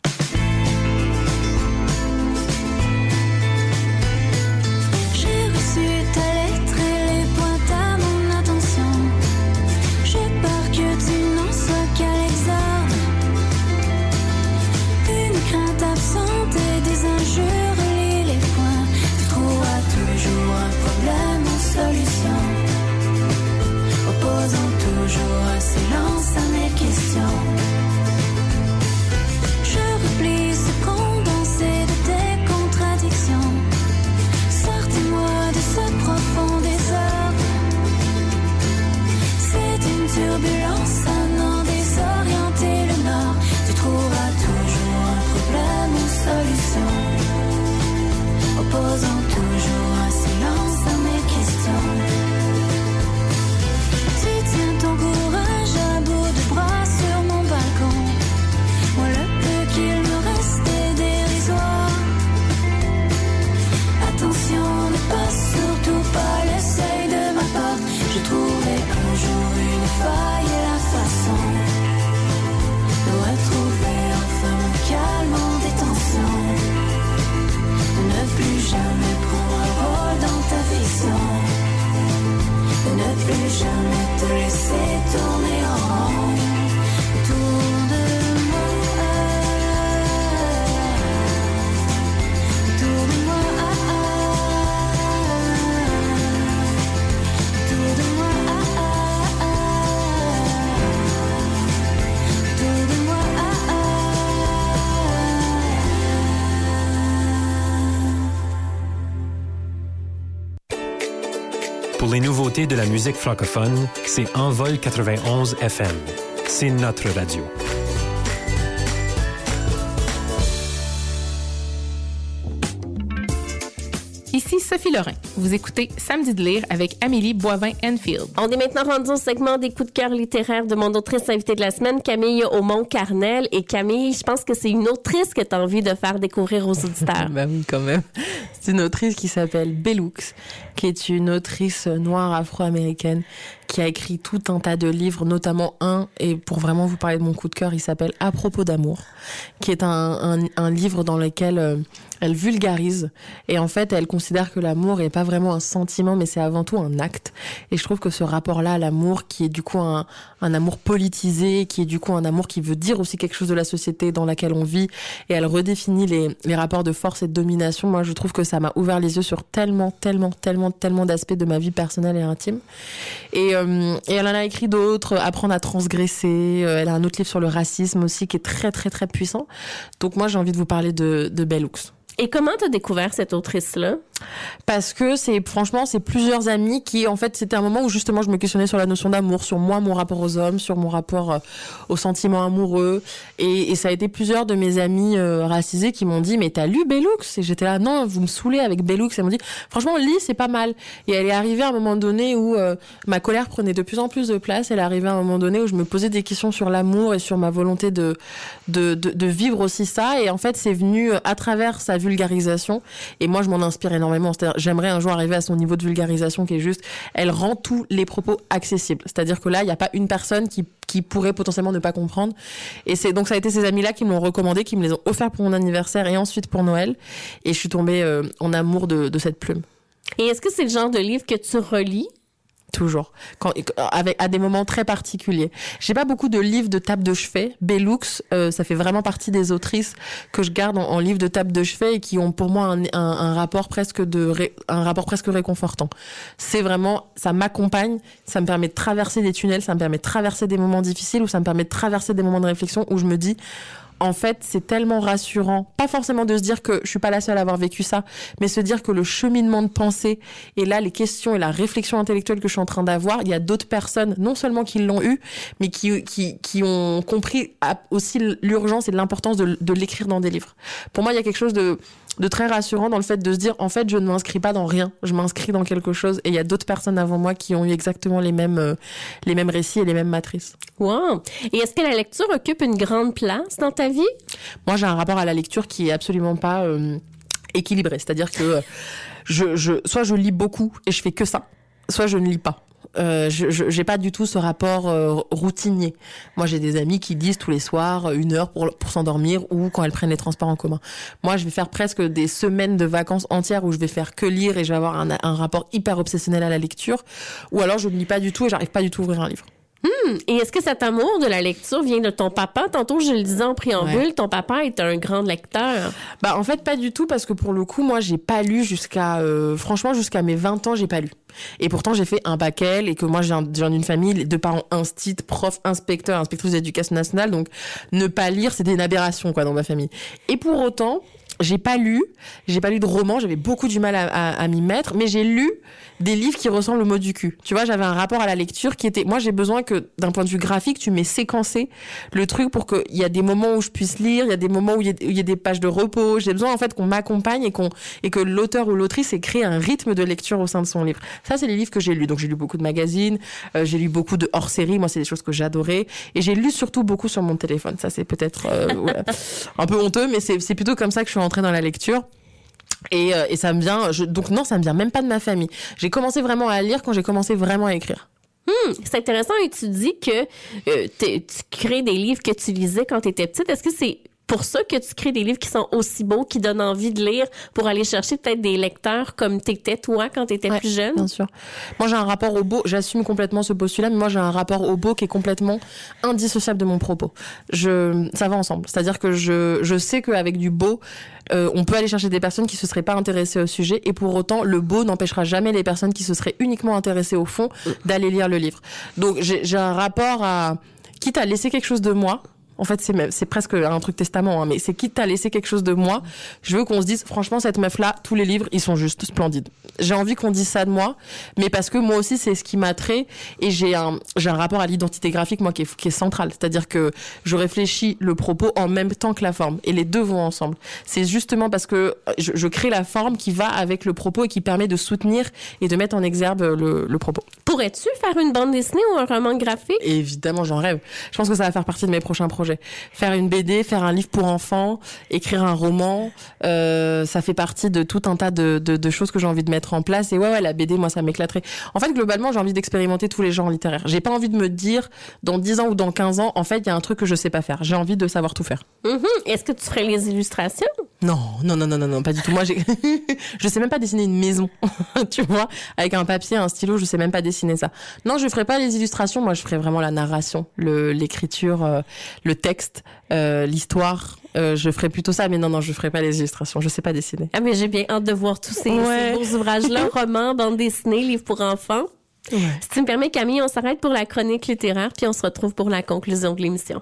De la musique francophone, c'est Envol 91 FM. C'est notre radio. Sophie Lorrain. Vous écoutez Samedi de lire avec Amélie Boivin-Enfield. On est maintenant rendu au segment des coups de cœur littéraires de mon autrice invitée de la semaine, Camille Aumont-Carnel. Et Camille, je pense que c'est une autrice que tu as envie de faire découvrir aux auditeurs. ben oui, quand même. C'est une autrice qui s'appelle Bellux, qui est une autrice noire afro-américaine qui a écrit tout un tas de livres, notamment un, et pour vraiment vous parler de mon coup de cœur, il s'appelle À propos d'amour, qui est un, un, un, livre dans lequel euh, elle vulgarise, et en fait, elle considère que l'amour n'est pas vraiment un sentiment, mais c'est avant tout un acte. Et je trouve que ce rapport-là à l'amour, qui est du coup un, un amour politisé, qui est du coup un amour qui veut dire aussi quelque chose de la société dans laquelle on vit, et elle redéfinit les, les rapports de force et de domination, moi je trouve que ça m'a ouvert les yeux sur tellement, tellement, tellement, tellement d'aspects de ma vie personnelle et intime. Et, euh, et elle en a écrit d'autres, Apprendre à transgresser. Euh, elle a un autre livre sur le racisme aussi qui est très, très, très puissant. Donc moi, j'ai envie de vous parler de, de Bellux. Et comment t'as découvert cette autrice-là? Parce que c'est, franchement, c'est plusieurs amis qui, en fait, c'était un moment où justement je me questionnais sur la notion d'amour, sur moi, mon rapport aux hommes, sur mon rapport euh, aux sentiments amoureux. Et, ça a été plusieurs de mes amis euh, racisés qui m'ont dit, mais t'as lu Bellux? Et j'étais là, non, vous me saoulez avec Bellux. Elles m'ont dit, franchement, lis, c'est pas mal. Et elle est arrivée à un moment donné où euh, ma colère prenait de plus en plus de place. Elle est arrivée à un moment donné où je me posais des questions sur l'amour et sur ma volonté de, de, de, de vivre aussi ça. Et en fait, c'est venu à travers sa vulgarisation. Et moi, je m'en inspire énormément. C'est-à-dire, j'aimerais un jour arriver à son niveau de vulgarisation qui est juste, elle rend tous les propos accessibles. C'est-à-dire que là, il n'y a pas une personne qui, qui pourrait potentiellement ne pas comprendre. Et c'est donc ça a été ces amis-là qui me l'ont recommandé, qui me les ont offerts pour mon anniversaire et ensuite pour Noël. Et je suis tombée euh, en amour de, de cette plume. Et est-ce que c'est le genre de livre que tu relis? Toujours. Quand avec à des moments très particuliers. J'ai pas beaucoup de livres de table de chevet. Bellux euh, ça fait vraiment partie des autrices que je garde en, en livre de table de chevet et qui ont pour moi un, un, rapport presque de un rapport presque réconfortant. C'est vraiment ça m'accompagne ça me permet de traverser des tunnels ça me permet de traverser des moments difficiles ou ça me permet de traverser des moments de réflexion où je me dis en fait, c'est tellement rassurant. Pas forcément de se dire que je suis pas la seule à avoir vécu ça, mais se dire que le cheminement de pensée et là, les questions et la réflexion intellectuelle que je suis en train d'avoir, il y a d'autres personnes, non seulement qui l'ont eu, mais qui, qui, qui ont compris aussi l'urgence et l'importance de, de l'écrire dans des livres. Pour moi, il y a quelque chose de, de très rassurant dans le fait de se dire en fait je ne m'inscris pas dans rien. Je m'inscris dans quelque chose et il y a d'autres personnes avant moi qui ont eu exactement les mêmes euh, les mêmes récits et les mêmes matrices. Wow. Et est-ce que la lecture occupe une grande place dans ta vie? Moi j'ai un rapport à la lecture qui est absolument pas euh, équilibré. C'est-à-dire que je, je soit je lis beaucoup et je fais que ça soit je ne lis pas euh, je j'ai pas du tout ce rapport euh, routinier. Moi, j'ai des amis qui lisent tous les soirs une heure pour pour s'endormir ou quand elles prennent les transports en commun. Moi, je vais faire presque des semaines de vacances entières où je vais faire que lire et je vais avoir un, un rapport hyper obsessionnel à la lecture. Ou alors, je ne lis pas du tout et j'arrive pas du tout à ouvrir un livre. Hum, et est-ce que cet amour de la lecture vient de ton papa? Tantôt, je le disais en préambule, ouais. ton papa est un grand lecteur. Bah, en fait, pas du tout, parce que pour le coup, moi, j'ai pas lu jusqu'à, euh, franchement, jusqu'à mes 20 ans, j'ai pas lu. Et pourtant, j'ai fait un bac L et que moi, j'ai d'une famille, de parents instit, prof, inspecteur, inspectrice d'éducation nationale. Donc, ne pas lire, c'était une aberration, quoi, dans ma famille. Et pour autant, j'ai pas lu, j'ai pas lu de romans, j'avais beaucoup du mal à, à, à m'y mettre, mais j'ai lu des livres qui ressemblent au mot du cul. Tu vois, j'avais un rapport à la lecture qui était, moi j'ai besoin que d'un point de vue graphique, tu m'aies séquencé le truc pour qu'il y a des moments où je puisse lire, il y a des moments où il y, y, a des pages de repos. J'ai besoin en fait qu'on m'accompagne et qu'on et que l'auteur ou l'autrice ait créé un rythme de lecture au sein de son livre. Ça, c'est les livres que j'ai lus. Donc j'ai lu beaucoup de magazines, euh, j'ai lu beaucoup de hors-série. Moi, c'est des choses que j'adorais et j'ai lu surtout beaucoup sur mon téléphone. Ça, c'est peut-être euh, un peu honteux, mais c'est plutôt comme ça que je suis rentrée dans la lecture. Et, euh, et, ça me vient, donc non, ça me vient même pas de ma famille. J'ai commencé vraiment à lire quand j'ai commencé vraiment à écrire. Hmm, c'est intéressant et tu dis que euh, tu crées des livres que tu lisais quand tu étais petite. Est-ce que c'est pour ça que tu crées des livres qui sont aussi beaux, qui donnent envie de lire, pour aller chercher peut-être des lecteurs comme t'étais toi quand t'étais ouais, plus jeune? Bien sûr. Moi, j'ai un rapport au beau, j'assume complètement ce postulat, mais moi, j'ai un rapport au beau qui est complètement indissociable de mon propos. Je, ça va ensemble. C'est-à-dire que je, je sais qu'avec du beau, euh, on peut aller chercher des personnes qui se seraient pas intéressées au sujet, et pour autant, le beau n'empêchera jamais les personnes qui se seraient uniquement intéressées au fond d'aller lire le livre. Donc, j'ai un rapport à, quitte à laisser quelque chose de moi, En fait, c'est presque un truc testament, hein, mais c'est qui t'a laissé quelque chose de moi. Je veux qu'on se dise, franchement, cette meuf-là, tous les livres, ils sont juste splendides. J'ai envie qu'on dise ça de moi, mais parce que moi aussi, c'est ce qui m'a trait et j'ai un, j'ai un rapport à l'identité graphique, moi, qui est, qui est central. C'est-à-dire que je réfléchis le propos en même temps que la forme et les deux vont ensemble. C'est justement parce que je, je crée la forme qui va avec le propos et qui permet de soutenir et de mettre en exergue le, le propos. Pourrais-tu faire une bande dessinée ou un roman graphique? Évidemment, j'en rêve. Je pense que ça va faire partie de mes prochains projets. Faire une BD, faire un livre pour enfants, écrire un roman, euh, ça fait partie de tout un tas de, de, de choses que j'ai envie de mettre en place. Et ouais, ouais, la BD, moi, ça m'éclaterait. En fait, globalement, j'ai envie d'expérimenter tous les genres littéraires. J'ai pas envie de me dire, dans 10 ans ou dans 15 ans, en fait, il y a un truc que je sais pas faire. J'ai envie de savoir tout faire. Mhm. Est-ce que tu ferais les illustrations? Non, non, non, non, non, non, pas du tout. Moi, j'ai, je sais même pas dessiner une maison, tu vois, avec un papier, un stylo, je sais même pas dessiner ça. Non, je ferai pas les illustrations. Moi, je ferai vraiment la narration, le, l'écriture, euh, le texte, euh, l'histoire. Euh, je ferai plutôt ça, mais non, non, je ferai pas les illustrations. Je sais pas dessiner. Ah, mais j'ai bien hâte de voir tous ces, Ouais. ces beaux ouvrages-là, romans, bande dessinée, livres pour enfants. Si tu me permets, Camille, on s'arrête pour la chronique littéraire, puis on se retrouve pour la conclusion de l'émission.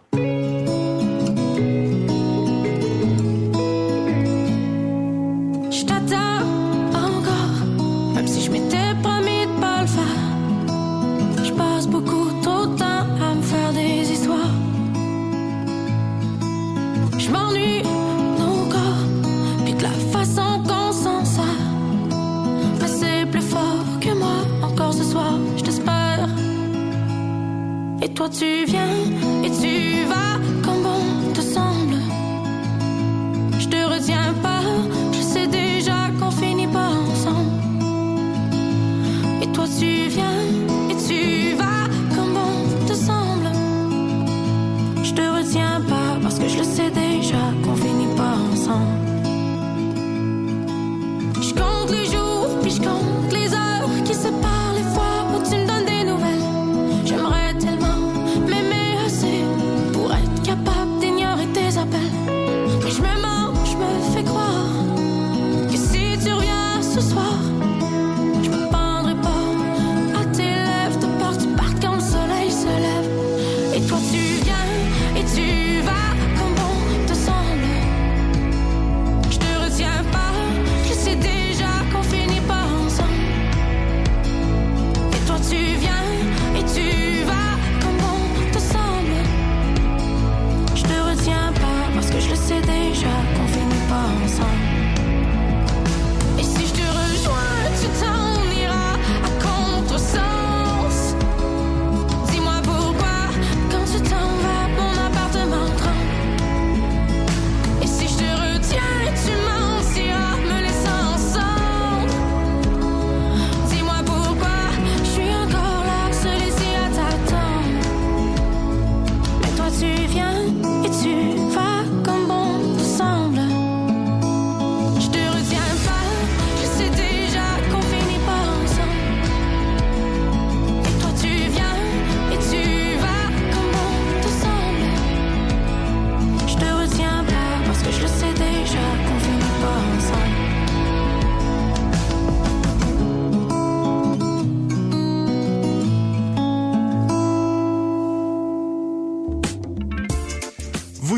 Et toi tu viens, et tu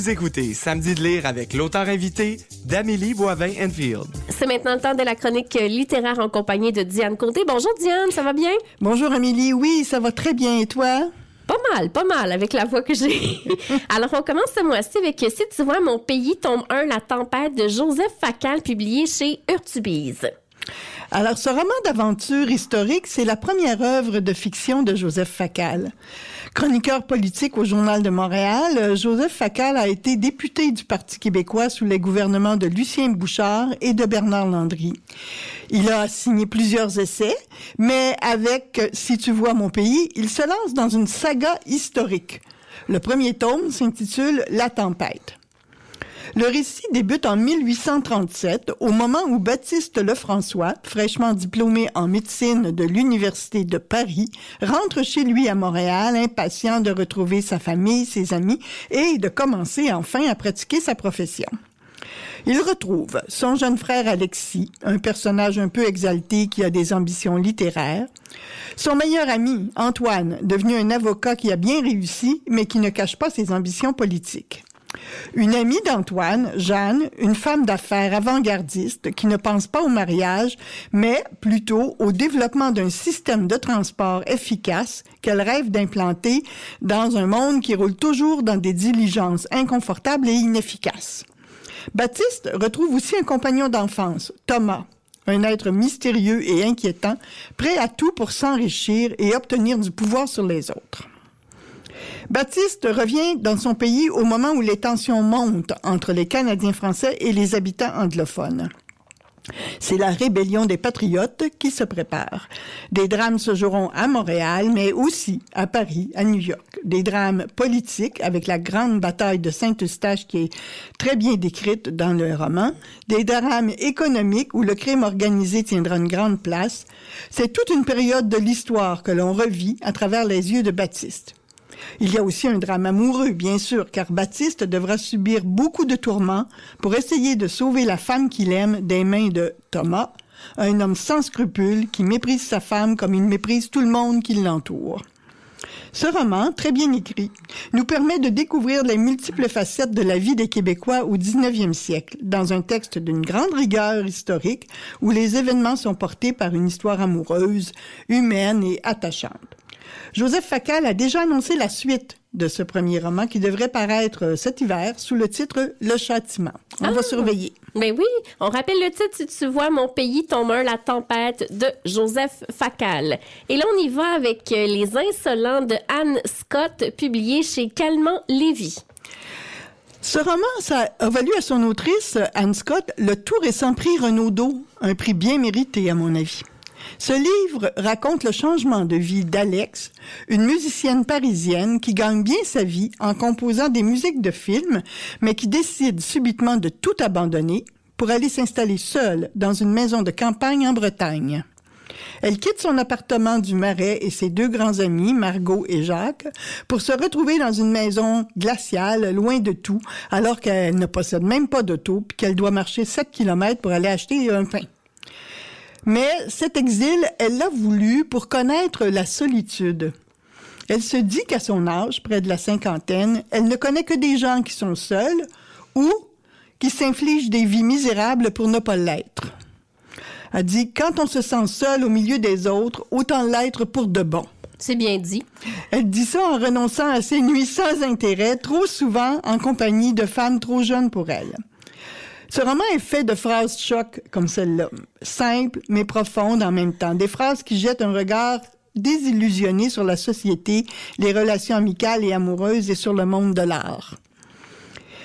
Vous écoutez Samedi de lire avec l'auteur invité d'Amélie Boivin-Enfield. C'est maintenant le temps de la chronique littéraire en compagnie de Diane Côté. Bonjour Diane, ça va bien? Bonjour Amélie, oui, ça va très bien et toi? Pas mal, pas mal avec la voix que j'ai. Alors, on commence ce mois-ci avec Si tu vois mon pays, tome 1, La tempête de Joseph Facal, publié chez Urtubise. Alors, ce roman d'aventure historique, c'est la première œuvre de fiction de Joseph Facal. Chroniqueur politique au Journal de Montréal, euh, Joseph Facal a été député du Parti québécois sous les gouvernements de Lucien Bouchard et de Bernard Landry. Il a signé plusieurs essais, mais avec euh, Si tu vois mon pays, il se lance dans une saga historique. Le premier tome s'intitule La tempête. Le récit débute en 1837, au moment où Baptiste Lefrançois, fraîchement diplômé en médecine de l'Université de Paris, rentre chez lui à Montréal, impatient de retrouver sa famille, ses amis et de commencer enfin à pratiquer sa profession. Il retrouve son jeune frère Alexis, un personnage un peu exalté qui a des ambitions littéraires, son meilleur ami Antoine, devenu un avocat qui a bien réussi, mais qui ne cache pas ses ambitions politiques. Une amie d'Antoine, Jeanne, une femme d'affaires avant-gardiste qui ne pense pas au mariage, mais plutôt au développement d'un système de transport efficace qu'elle rêve d'implanter dans un monde qui roule toujours dans des diligences inconfortables et inefficaces. Baptiste retrouve aussi un compagnon d'enfance, Thomas, un être mystérieux et inquiétant, prêt à tout pour s'enrichir et obtenir du pouvoir sur les autres. Baptiste revient dans son pays au moment où les tensions montent entre les Canadiens français et les habitants anglophones. C'est la rébellion des patriotes qui se prépare. Des drames se joueront à Montréal, mais aussi à Paris, à New York. Des drames politiques avec la grande bataille de Saint-Eustache qui est très bien décrite dans le roman. Des drames économiques où le crime organisé tiendra une grande place. C'est toute une période de l'histoire que l'on revit à travers les yeux de Baptiste. Il y a aussi un drame amoureux, bien sûr, car Baptiste devra subir beaucoup de tourments pour essayer de sauver la femme qu'il aime des mains de Thomas, un homme sans scrupules qui méprise sa femme comme il méprise tout le monde qui l'entoure. Ce roman, très bien écrit, nous permet de découvrir les multiples facettes de la vie des Québécois au 19e siècle, dans un texte d'une grande rigueur historique où les événements sont portés par une histoire amoureuse, humaine et attachante. Joseph Facal a déjà annoncé la suite de ce premier roman qui devrait paraître cet hiver sous le titre Le Châtiment. On va surveiller. Ben oui, on rappelle le titre si tu vois Mon pays, meurt, la tempête de Joseph Facal. Et là, on y va avec Les Insolents de Anne Scott, publié chez Calment Lévy. Ce roman, ça a valu à son autrice, Anne Scott, le tout récent prix Renaudot, un prix bien mérité à mon avis. Ce livre raconte le changement de vie d'Alex, une musicienne parisienne qui gagne bien sa vie en composant des musiques de films, mais qui décide subitement de tout abandonner pour aller s'installer seule dans une maison de campagne en Bretagne. Elle quitte son appartement du Marais et ses deux grands amis, Margot et Jacques, pour se retrouver dans une maison glaciale, loin de tout, alors qu'elle ne possède même pas d'auto, puis qu'elle doit marcher 7 kilomètres pour aller acheter un pain. Mais cet exil, elle l'a voulu pour connaître la solitude. Elle se dit qu'à son âge, près de la cinquantaine, elle ne connaît que des gens qui sont seuls ou qui s'infligent des vies misérables pour ne pas l'être. Elle dit, quand on se sent seul au milieu des autres, autant l'être pour de bon. C'est bien dit. Elle dit ça en renonçant à ses nuits sans intérêt, trop souvent en compagnie de femmes trop jeunes pour elle. Ce roman est fait de phrases choc comme celle-là, simples mais profondes en même temps, des phrases qui jettent un regard désillusionné sur la société, les relations amicales et amoureuses et sur le monde de l'art.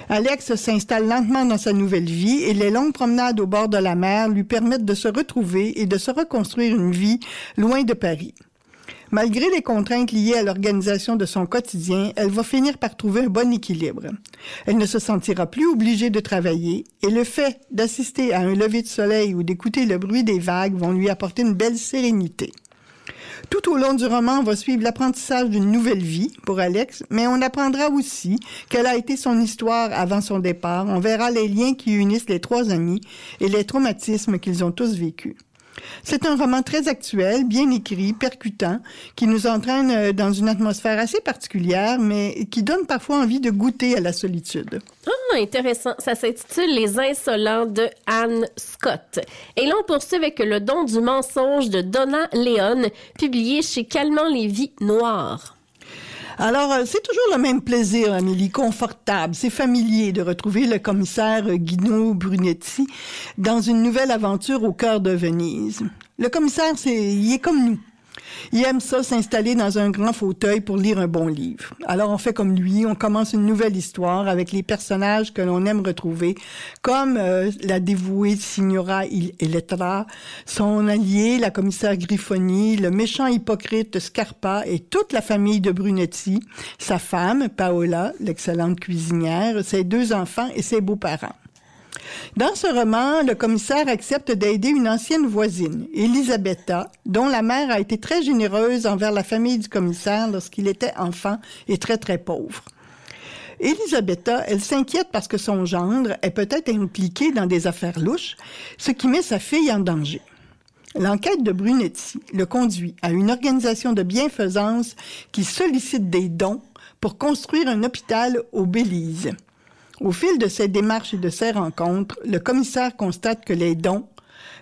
Alex s'installe lentement dans sa nouvelle vie et les longues promenades au bord de la mer lui permettent de se retrouver et de se reconstruire une vie loin de Paris. Malgré les contraintes liées à l'organisation de son quotidien, elle va finir par trouver un bon équilibre. Elle ne se sentira plus obligée de travailler et le fait d'assister à un lever de soleil ou d'écouter le bruit des vagues vont lui apporter une belle sérénité. Tout au long du roman, on va suivre l'apprentissage d'une nouvelle vie pour Alex, mais on apprendra aussi quelle a été son histoire avant son départ. On verra les liens qui unissent les trois amis et les traumatismes qu'ils ont tous vécus. C'est un roman très actuel, bien écrit, percutant, qui nous entraîne euh, dans une atmosphère assez particulière, mais qui donne parfois envie de goûter à la solitude. Ah, intéressant. Ça s'intitule Les Insolents de Anne Scott. Et là, on poursuit avec Le don du mensonge de Donna Léon, publié chez Calmant les vies noires. Alors, euh, c'est toujours le même plaisir, Amélie, confortable. C'est familier de retrouver le commissaire Guino Brunetti dans une nouvelle aventure au cœur de Venise. Le commissaire, c'est, il est comme nous. Il aime ça s'installer dans un grand fauteuil pour lire un bon livre. Alors on fait comme lui, on commence une nouvelle histoire avec les personnages que l'on aime retrouver, comme euh, la dévouée Signora Elettra, son allié, la commissaire Griffoni, le méchant hypocrite Scarpa et toute la famille de Brunetti, sa femme, Paola, l'excellente cuisinière, ses deux enfants et ses beaux-parents. Dans ce roman, le commissaire accepte d'aider une ancienne voisine, Elisabetta, dont la mère a été très généreuse envers la famille du commissaire lorsqu'il était enfant et très très pauvre. Elisabetta, elle s'inquiète parce que son gendre est peut-être impliqué dans des affaires louches, ce qui met sa fille en danger. L'enquête de Brunetti le conduit à une organisation de bienfaisance qui sollicite des dons pour construire un hôpital au Belize. Au fil de ces démarches et de ces rencontres, le commissaire constate que les dons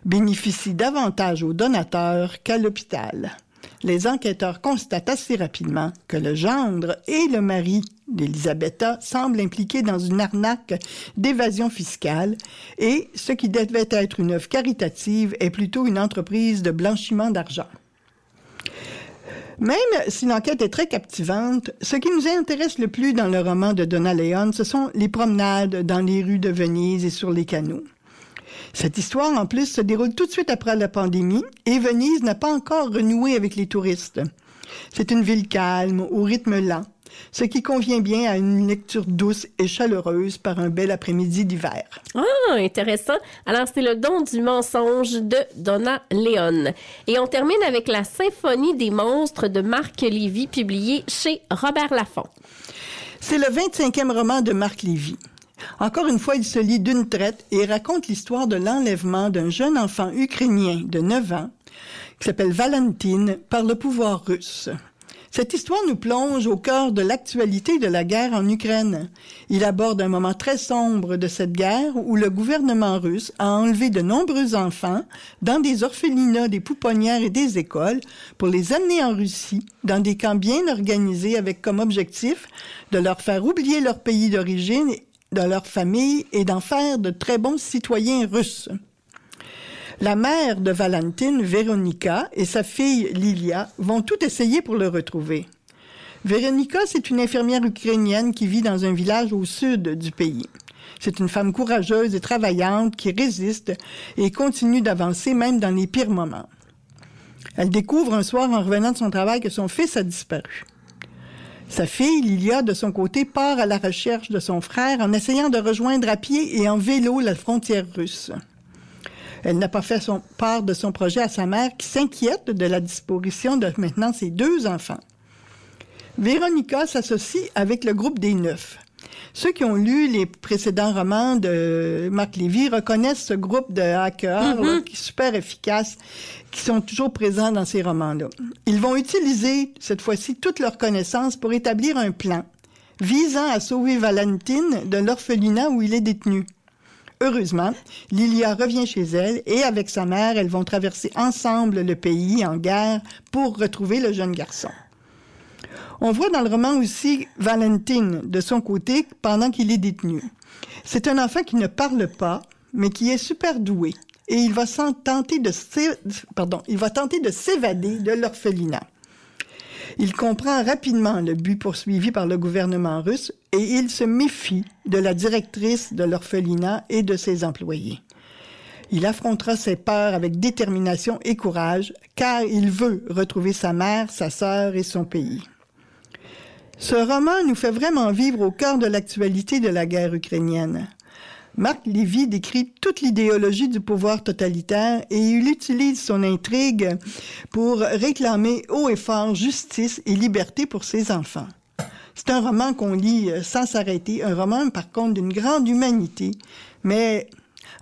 bénéficient davantage aux donateurs qu'à l'hôpital. Les enquêteurs constatent assez rapidement que le gendre et le mari d'Elisabetta semblent impliqués dans une arnaque d'évasion fiscale et ce qui devait être une œuvre caritative est plutôt une entreprise de blanchiment d'argent. Même si l'enquête est très captivante, ce qui nous intéresse le plus dans le roman de Donna Leon, ce sont les promenades dans les rues de Venise et sur les canaux. Cette histoire, en plus, se déroule tout de suite après la pandémie et Venise n'a pas encore renoué avec les touristes. C'est une ville calme, au rythme lent, ce qui convient bien à une lecture douce et chaleureuse par un bel après-midi d'hiver. Ah, intéressant. Alors, c'est le don du mensonge de Donna Leon. Et on termine avec la Symphonie des monstres de Marc Lévy, publié chez Robert Laffont. C'est le 25e roman de Marc Lévy. Encore une fois, il se lit d'une traite et raconte l'histoire de l'enlèvement d'un jeune enfant ukrainien de 9 ans qui s'appelle Valentine par le pouvoir russe. Cette histoire nous plonge au cœur de l'actualité de la guerre en Ukraine. Il aborde un moment très sombre de cette guerre où le gouvernement russe a enlevé de nombreux enfants dans des orphelinats, des pouponnières et des écoles pour les amener en Russie dans des camps bien organisés avec comme objectif de leur faire oublier leur pays d'origine, de leur famille et d'en faire de très bons citoyens russes. La mère de Valentine, Véronica, et sa fille Lilia vont tout essayer pour le retrouver. Véronica, c'est une infirmière ukrainienne qui vit dans un village au sud du pays. C'est une femme courageuse et travaillante qui résiste et continue d'avancer même dans les pires moments. Elle découvre un soir en revenant de son travail que son fils a disparu. Sa fille, Lilia, de son côté, part à la recherche de son frère en essayant de rejoindre à pied et en vélo la frontière russe. Elle n'a pas fait son part de son projet à sa mère qui s'inquiète de la disparition de maintenant ses deux enfants. Véronica s'associe avec le groupe des Neufs. Ceux qui ont lu les précédents romans de Marc Lévy reconnaissent ce groupe de hackers là, qui est super efficace, qui sont toujours présents dans ces romans-là. Ils vont utiliser cette fois-ci toutes leurs connaissances pour établir un plan visant à sauver Valentine de l'orphelinat où il est détenu. Heureusement, Lilia revient chez elle et avec sa mère, elles vont traverser ensemble le pays en guerre pour retrouver le jeune garçon. On voit dans le roman aussi Valentine de son côté pendant qu'il est détenu. C'est un enfant qui ne parle pas, mais qui est super doué. Et il va tenter de s'évader de l'orphelinat. Il comprend rapidement le but poursuivi par le gouvernement russe et il se méfie de la directrice de l'orphelinat et de ses employés. Il affrontera ses peurs avec détermination et courage, car il veut retrouver sa mère, sa sœur et son pays. Ce roman nous fait vraiment vivre au cœur de l'actualité de la guerre ukrainienne. Marc Lévy décrit toute l'idéologie du pouvoir totalitaire et il utilise son intrigue pour réclamer haut et fort justice et liberté pour ses enfants. C'est un roman qu'on lit euh, sans s'arrêter, un roman par contre d'une grande humanité, mais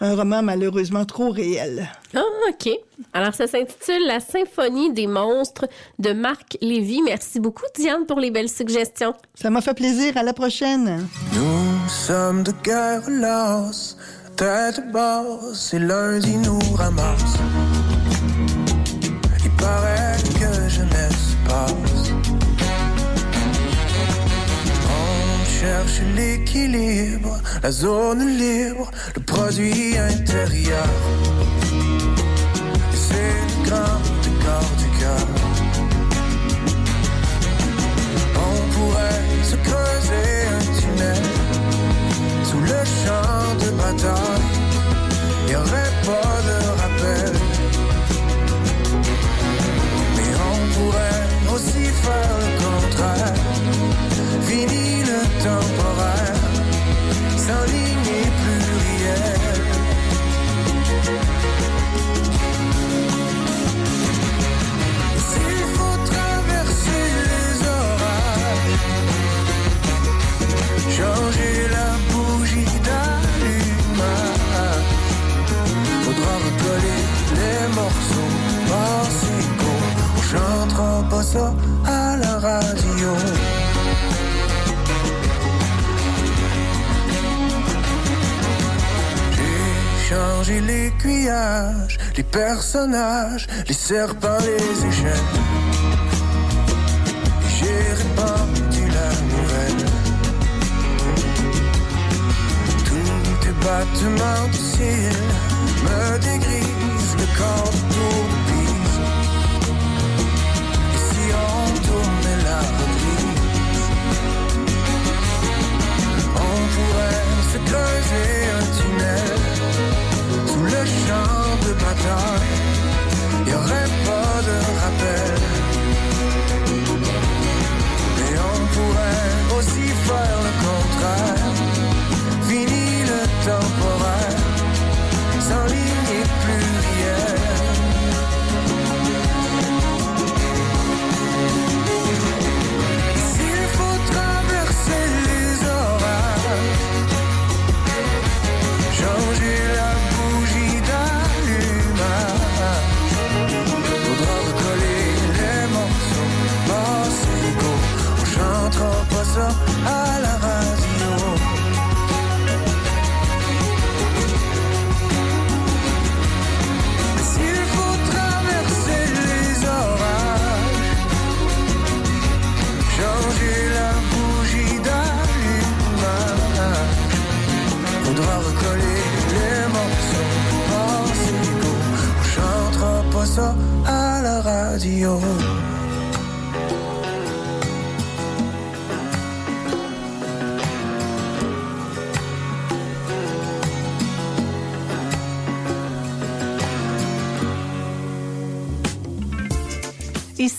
un roman malheureusement trop réel. Ah, OK. Alors, ça s'intitule La symphonie des monstres de Marc Lévy. Merci beaucoup, Diane, pour les belles suggestions. Ça m'a fait plaisir. À la prochaine. Nous sommes de guerre las, tête basse, et lundi nous ramasse. Il paraît l'équilibre, la zone libre, le produit intérieur. C'est le grand décor du cœur. On pourrait se creuser un tunnel sous le champ de bataille. Y aurait pas de rappel. Mais on pourrait aussi faire temporaire, sans ligne et pluriel. S'il faut traverser les orages, changer la bougie d'allumage, faudra recoller les morceaux. Pensez qu'on chantera pas ça à la radio. J'ai changé l'aiguillage, les personnages, les serpents, les échelles. Et J'ai répandu la nouvelle. Tous tes battements de ciel me dégrisent le corps autour de piste. Et si on tournait la reprise, on pourrait se creuser un tunnel le champ de bataille. Aurait pas de rappel. Et on pourrait aussi faire le contraire.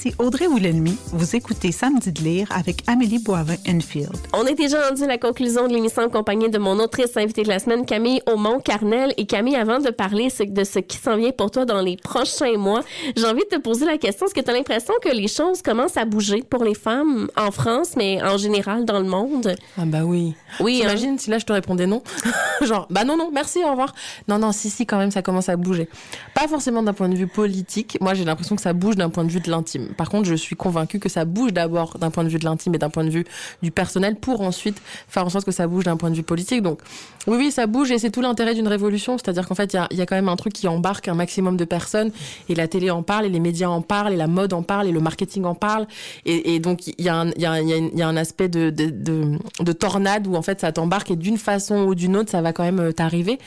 Ici Audrey Woulennemi. Vous écoutez Samedi de lire avec Amélie Boivin-Enfield. On est déjà rendu à la conclusion de l'émission en compagnie de mon autrice invitée de la semaine, Camille Aumont-Carnel. Et Camille, avant de parler de ce qui s'en vient pour toi dans les prochains mois, j'ai envie de te poser la question, est-ce que tu as l'impression que les choses commencent à bouger pour les femmes en France, mais en général dans le monde? Ah bah oui. Oui, hein. T'imagines si là je te répondais non? Genre, bah non, non, merci, au revoir. Non, non, si, si, quand même, ça commence à bouger. Pas forcément d'un point de vue politique. Moi, j'ai l'impression que ça bouge d'un point de vue de l'intime. Par contre, je suis convaincue que ça bouge d'abord d'un point de vue de l'intime et d'un point de vue du personnel pour ensuite faire en sorte que ça bouge d'un point de vue politique. Donc, oui, oui, ça bouge et c'est tout l'intérêt d'une révolution. C'est-à-dire qu'en fait, il y a, quand même un truc qui embarque un maximum de personnes et la télé en parle et les médias en parlent et la mode en parle et le marketing en parle. Et, donc, il y, a un- aspect de tornade où en fait ça t'embarque et d'une façon ou d'une autre, ça va quand même euh, t'arriver.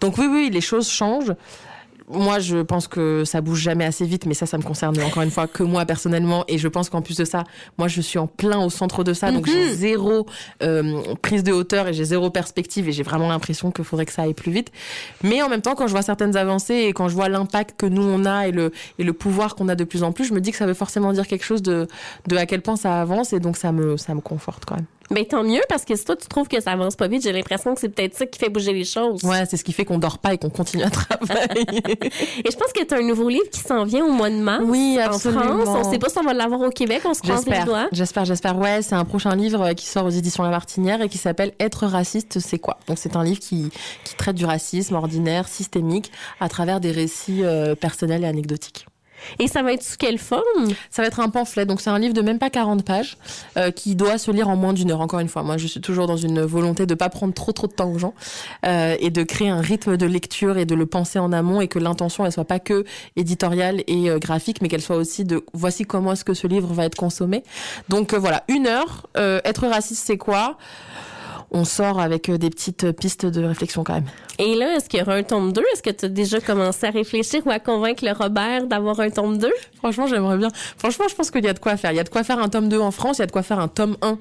Donc oui, oui, les choses changent. Moi, je pense que ça bouge jamais assez vite, mais ça, ça me concerne encore une fois que moi personnellement. Et je pense qu'en plus de ça, moi, je suis en plein au centre de ça, donc Mhm. j'ai zéro euh, prise de hauteur et j'ai zéro perspective et j'ai vraiment l'impression qu'il faudrait que ça aille plus vite. Mais en même temps, quand je vois certaines avancées et quand je vois l'impact que nous on a et le et le pouvoir qu'on a de plus en plus, je me dis que ça veut forcément dire quelque chose de de à quel point ça avance et donc ça me ça me conforte quand même. Ben tant mieux parce que si toi tu trouves que ça avance pas vite, j'ai l'impression que c'est peut-être ça qui fait bouger les choses. Ouais, c'est ce qui fait qu'on dort pas et qu'on continue à travailler. Et je pense que tu as un nouveau livre qui s'en vient au mois de mars Oui, en absolument. France. On sait pas si on va l'avoir au Québec, on se croise les doigts. j'espère, j'espère. Ouais, c'est un prochain livre qui sort aux éditions La Martinière et qui s'appelle Être raciste, c'est quoi? Donc c'est un livre qui, qui traite du racisme ordinaire, systémique, à travers des récits euh, personnels et anecdotiques. Et ça va être sous quelle forme? Ça va être un pamphlet, donc c'est un livre de même pas 40 pages euh, qui doit se lire en moins d'une heure. Encore une fois, moi je suis toujours dans une volonté de pas prendre trop trop de temps aux gens euh, et de créer un rythme de lecture et de le penser en amont et que l'intention elle soit pas que éditoriale et euh, graphique, mais qu'elle soit aussi de voici comment est-ce que ce livre va être consommé. Donc euh, voilà, une heure. Euh, être raciste, c'est quoi? On sort avec euh, des petites pistes de réflexion quand même. Et là, est-ce qu'il y aura un tome 2? Est-ce que tu as déjà commencé à réfléchir ou à convaincre le Robert d'avoir un tome 2? Franchement, j'aimerais bien. Franchement, je pense qu'il y a de quoi faire. Il y a de quoi faire un tome 2 en France, il y a de quoi faire un tome 1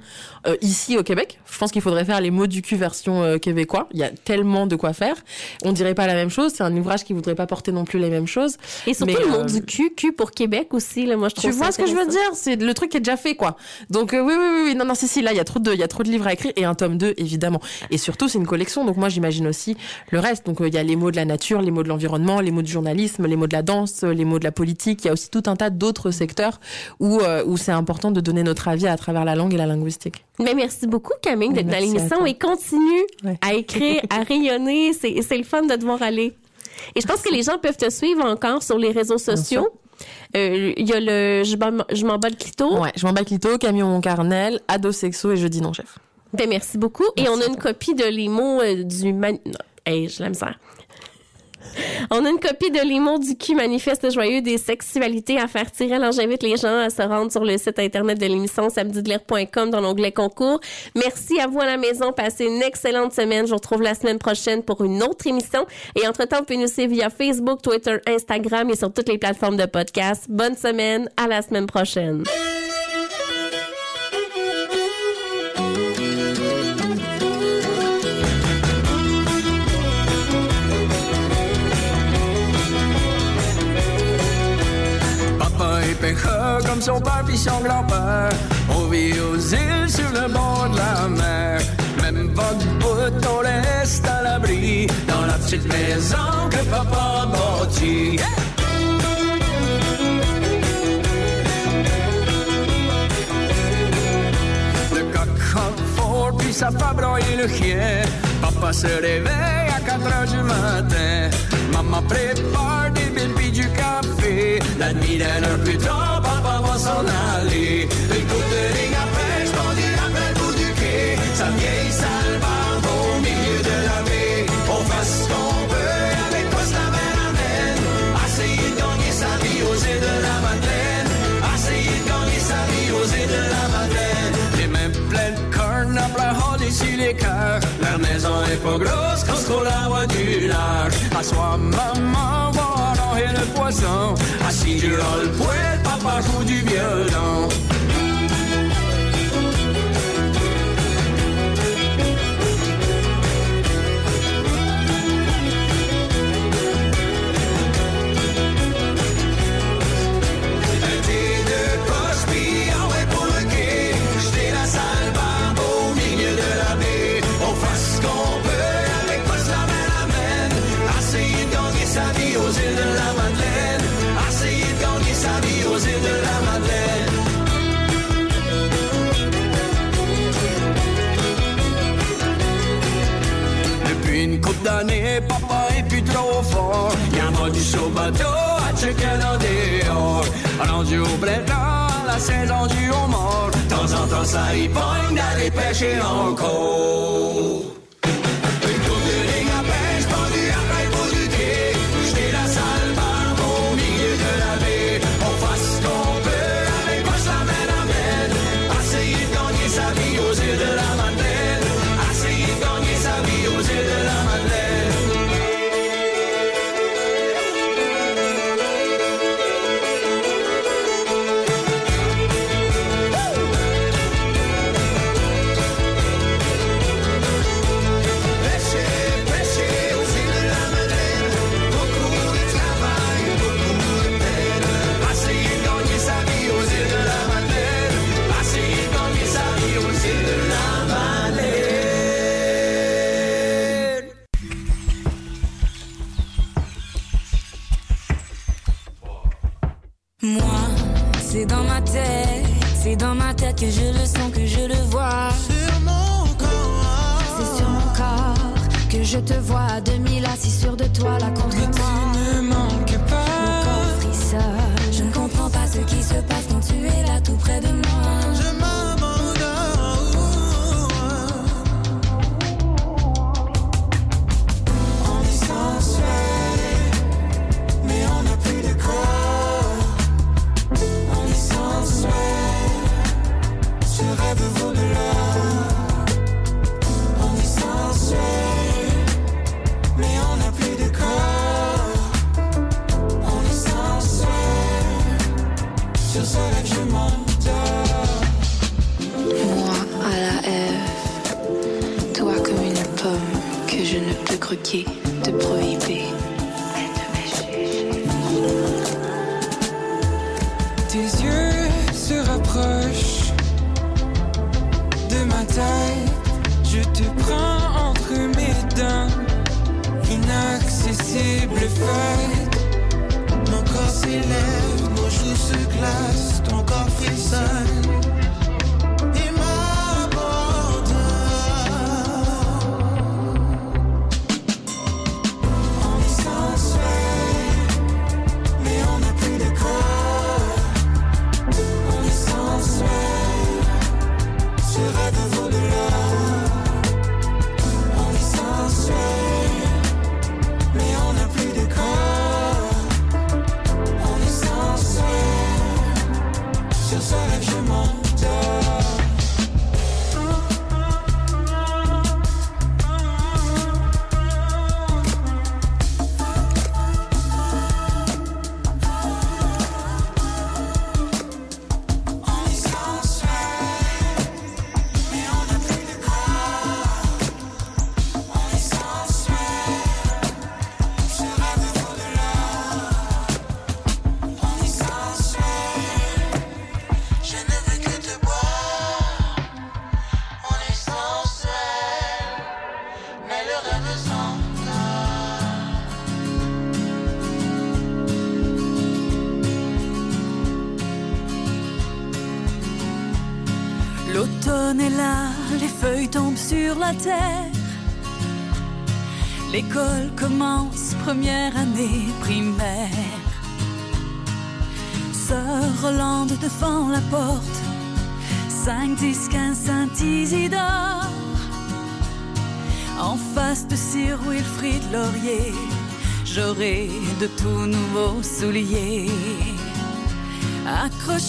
euh, ici au Québec. Je pense qu'il faudrait faire les mots du cul version euh, québécois. Il y a tellement de quoi faire. On dirait pas la même chose. C'est un ouvrage qui voudrait pas porter non plus les mêmes choses. Et surtout Mais, le mot euh, du cul, cul pour Québec aussi. Là, moi, je trouve Tu vois ce que je veux dire? C'est le truc qui est déjà fait, quoi. Donc euh, oui, oui, oui, oui. Non, non, si, si. Là, il y a trop de, il y a trop de livres à écrire et un tome 2, évidemment. Et surtout, c'est une collection. Donc moi, j'imagine aussi le reste. Donc euh, il y a les mots de la nature, les mots de l'environnement, les mots du journalisme, les mots de la danse, euh, les mots de la politique. Il y a aussi tout un tas d'autres secteurs où euh, où c'est important de donner notre avis à travers la langue et la linguistique. Mais merci beaucoup, Camille, d'être dans l'émission et continue à écrire, à rayonner. C'est le fun de te voir aller. Et je pense que les gens peuvent te suivre encore sur les réseaux sociaux. Euh, Il y a le Je m'en- bats le clito. Ouais, je m'en bats clito, camion carnel, ado sexo et je dis non, chef. Ben, merci beaucoup. Et on a une copie de l'IMO euh, du... Man... Non, hey, j'ai la misère. On a une copie de l'IMO du cul manifeste joyeux des sexualités à faire tirer. Alors, j'invite les gens à se rendre sur le site internet de l'émission samedidelair.com dans l'onglet concours. Merci à vous à la maison. Passez une excellente semaine. Je vous retrouve la semaine prochaine pour une autre émission. Et entre-temps, vous pouvez nous suivre via Facebook, Twitter, Instagram et sur toutes les plateformes de podcast. Bonne semaine. À la semaine prochaine. Comme son père puis son grand-père. On vit aux îles sur le bord de la mer. Même pas de bout, on reste à l'abri dans la petite maison que papa a bâtie. Le coq fort puis ça fait broyer le chien. Papa se réveille à 4 heures du matin. Maman prépare des billes du café. La nuit d'une heure plus tard, va s'en aller. Une coupe de ligne à pêche, pendu après bout du quai. Sa vieille salle barbe au milieu de la baie. On fait ce qu'on peut avec quoi la mer amène. Essayer de gagner sa vie aux de la Madeleine. Essayer de gagner sa vie aux de la Madeleine. Les mains pleines de cornes à haut ici les cœurs. La maison est pas grosse quand on la voit du large. À soi, maman va arranger le poisson. Assis durant le poêle, papa joue du violon. Y'en a du chaud bateau à checker dans dehors. Rendu au à la saison du homard. De temps en temps, ça y pogne d'aller pêcher encore. L'école commence, première année primaire. Sœur Rolande devant la porte, 5, 10, 15, Saint-Isidore. En face de Sir Wilfrid Laurier, j'aurai de tout nouveaux souliers. Accrochés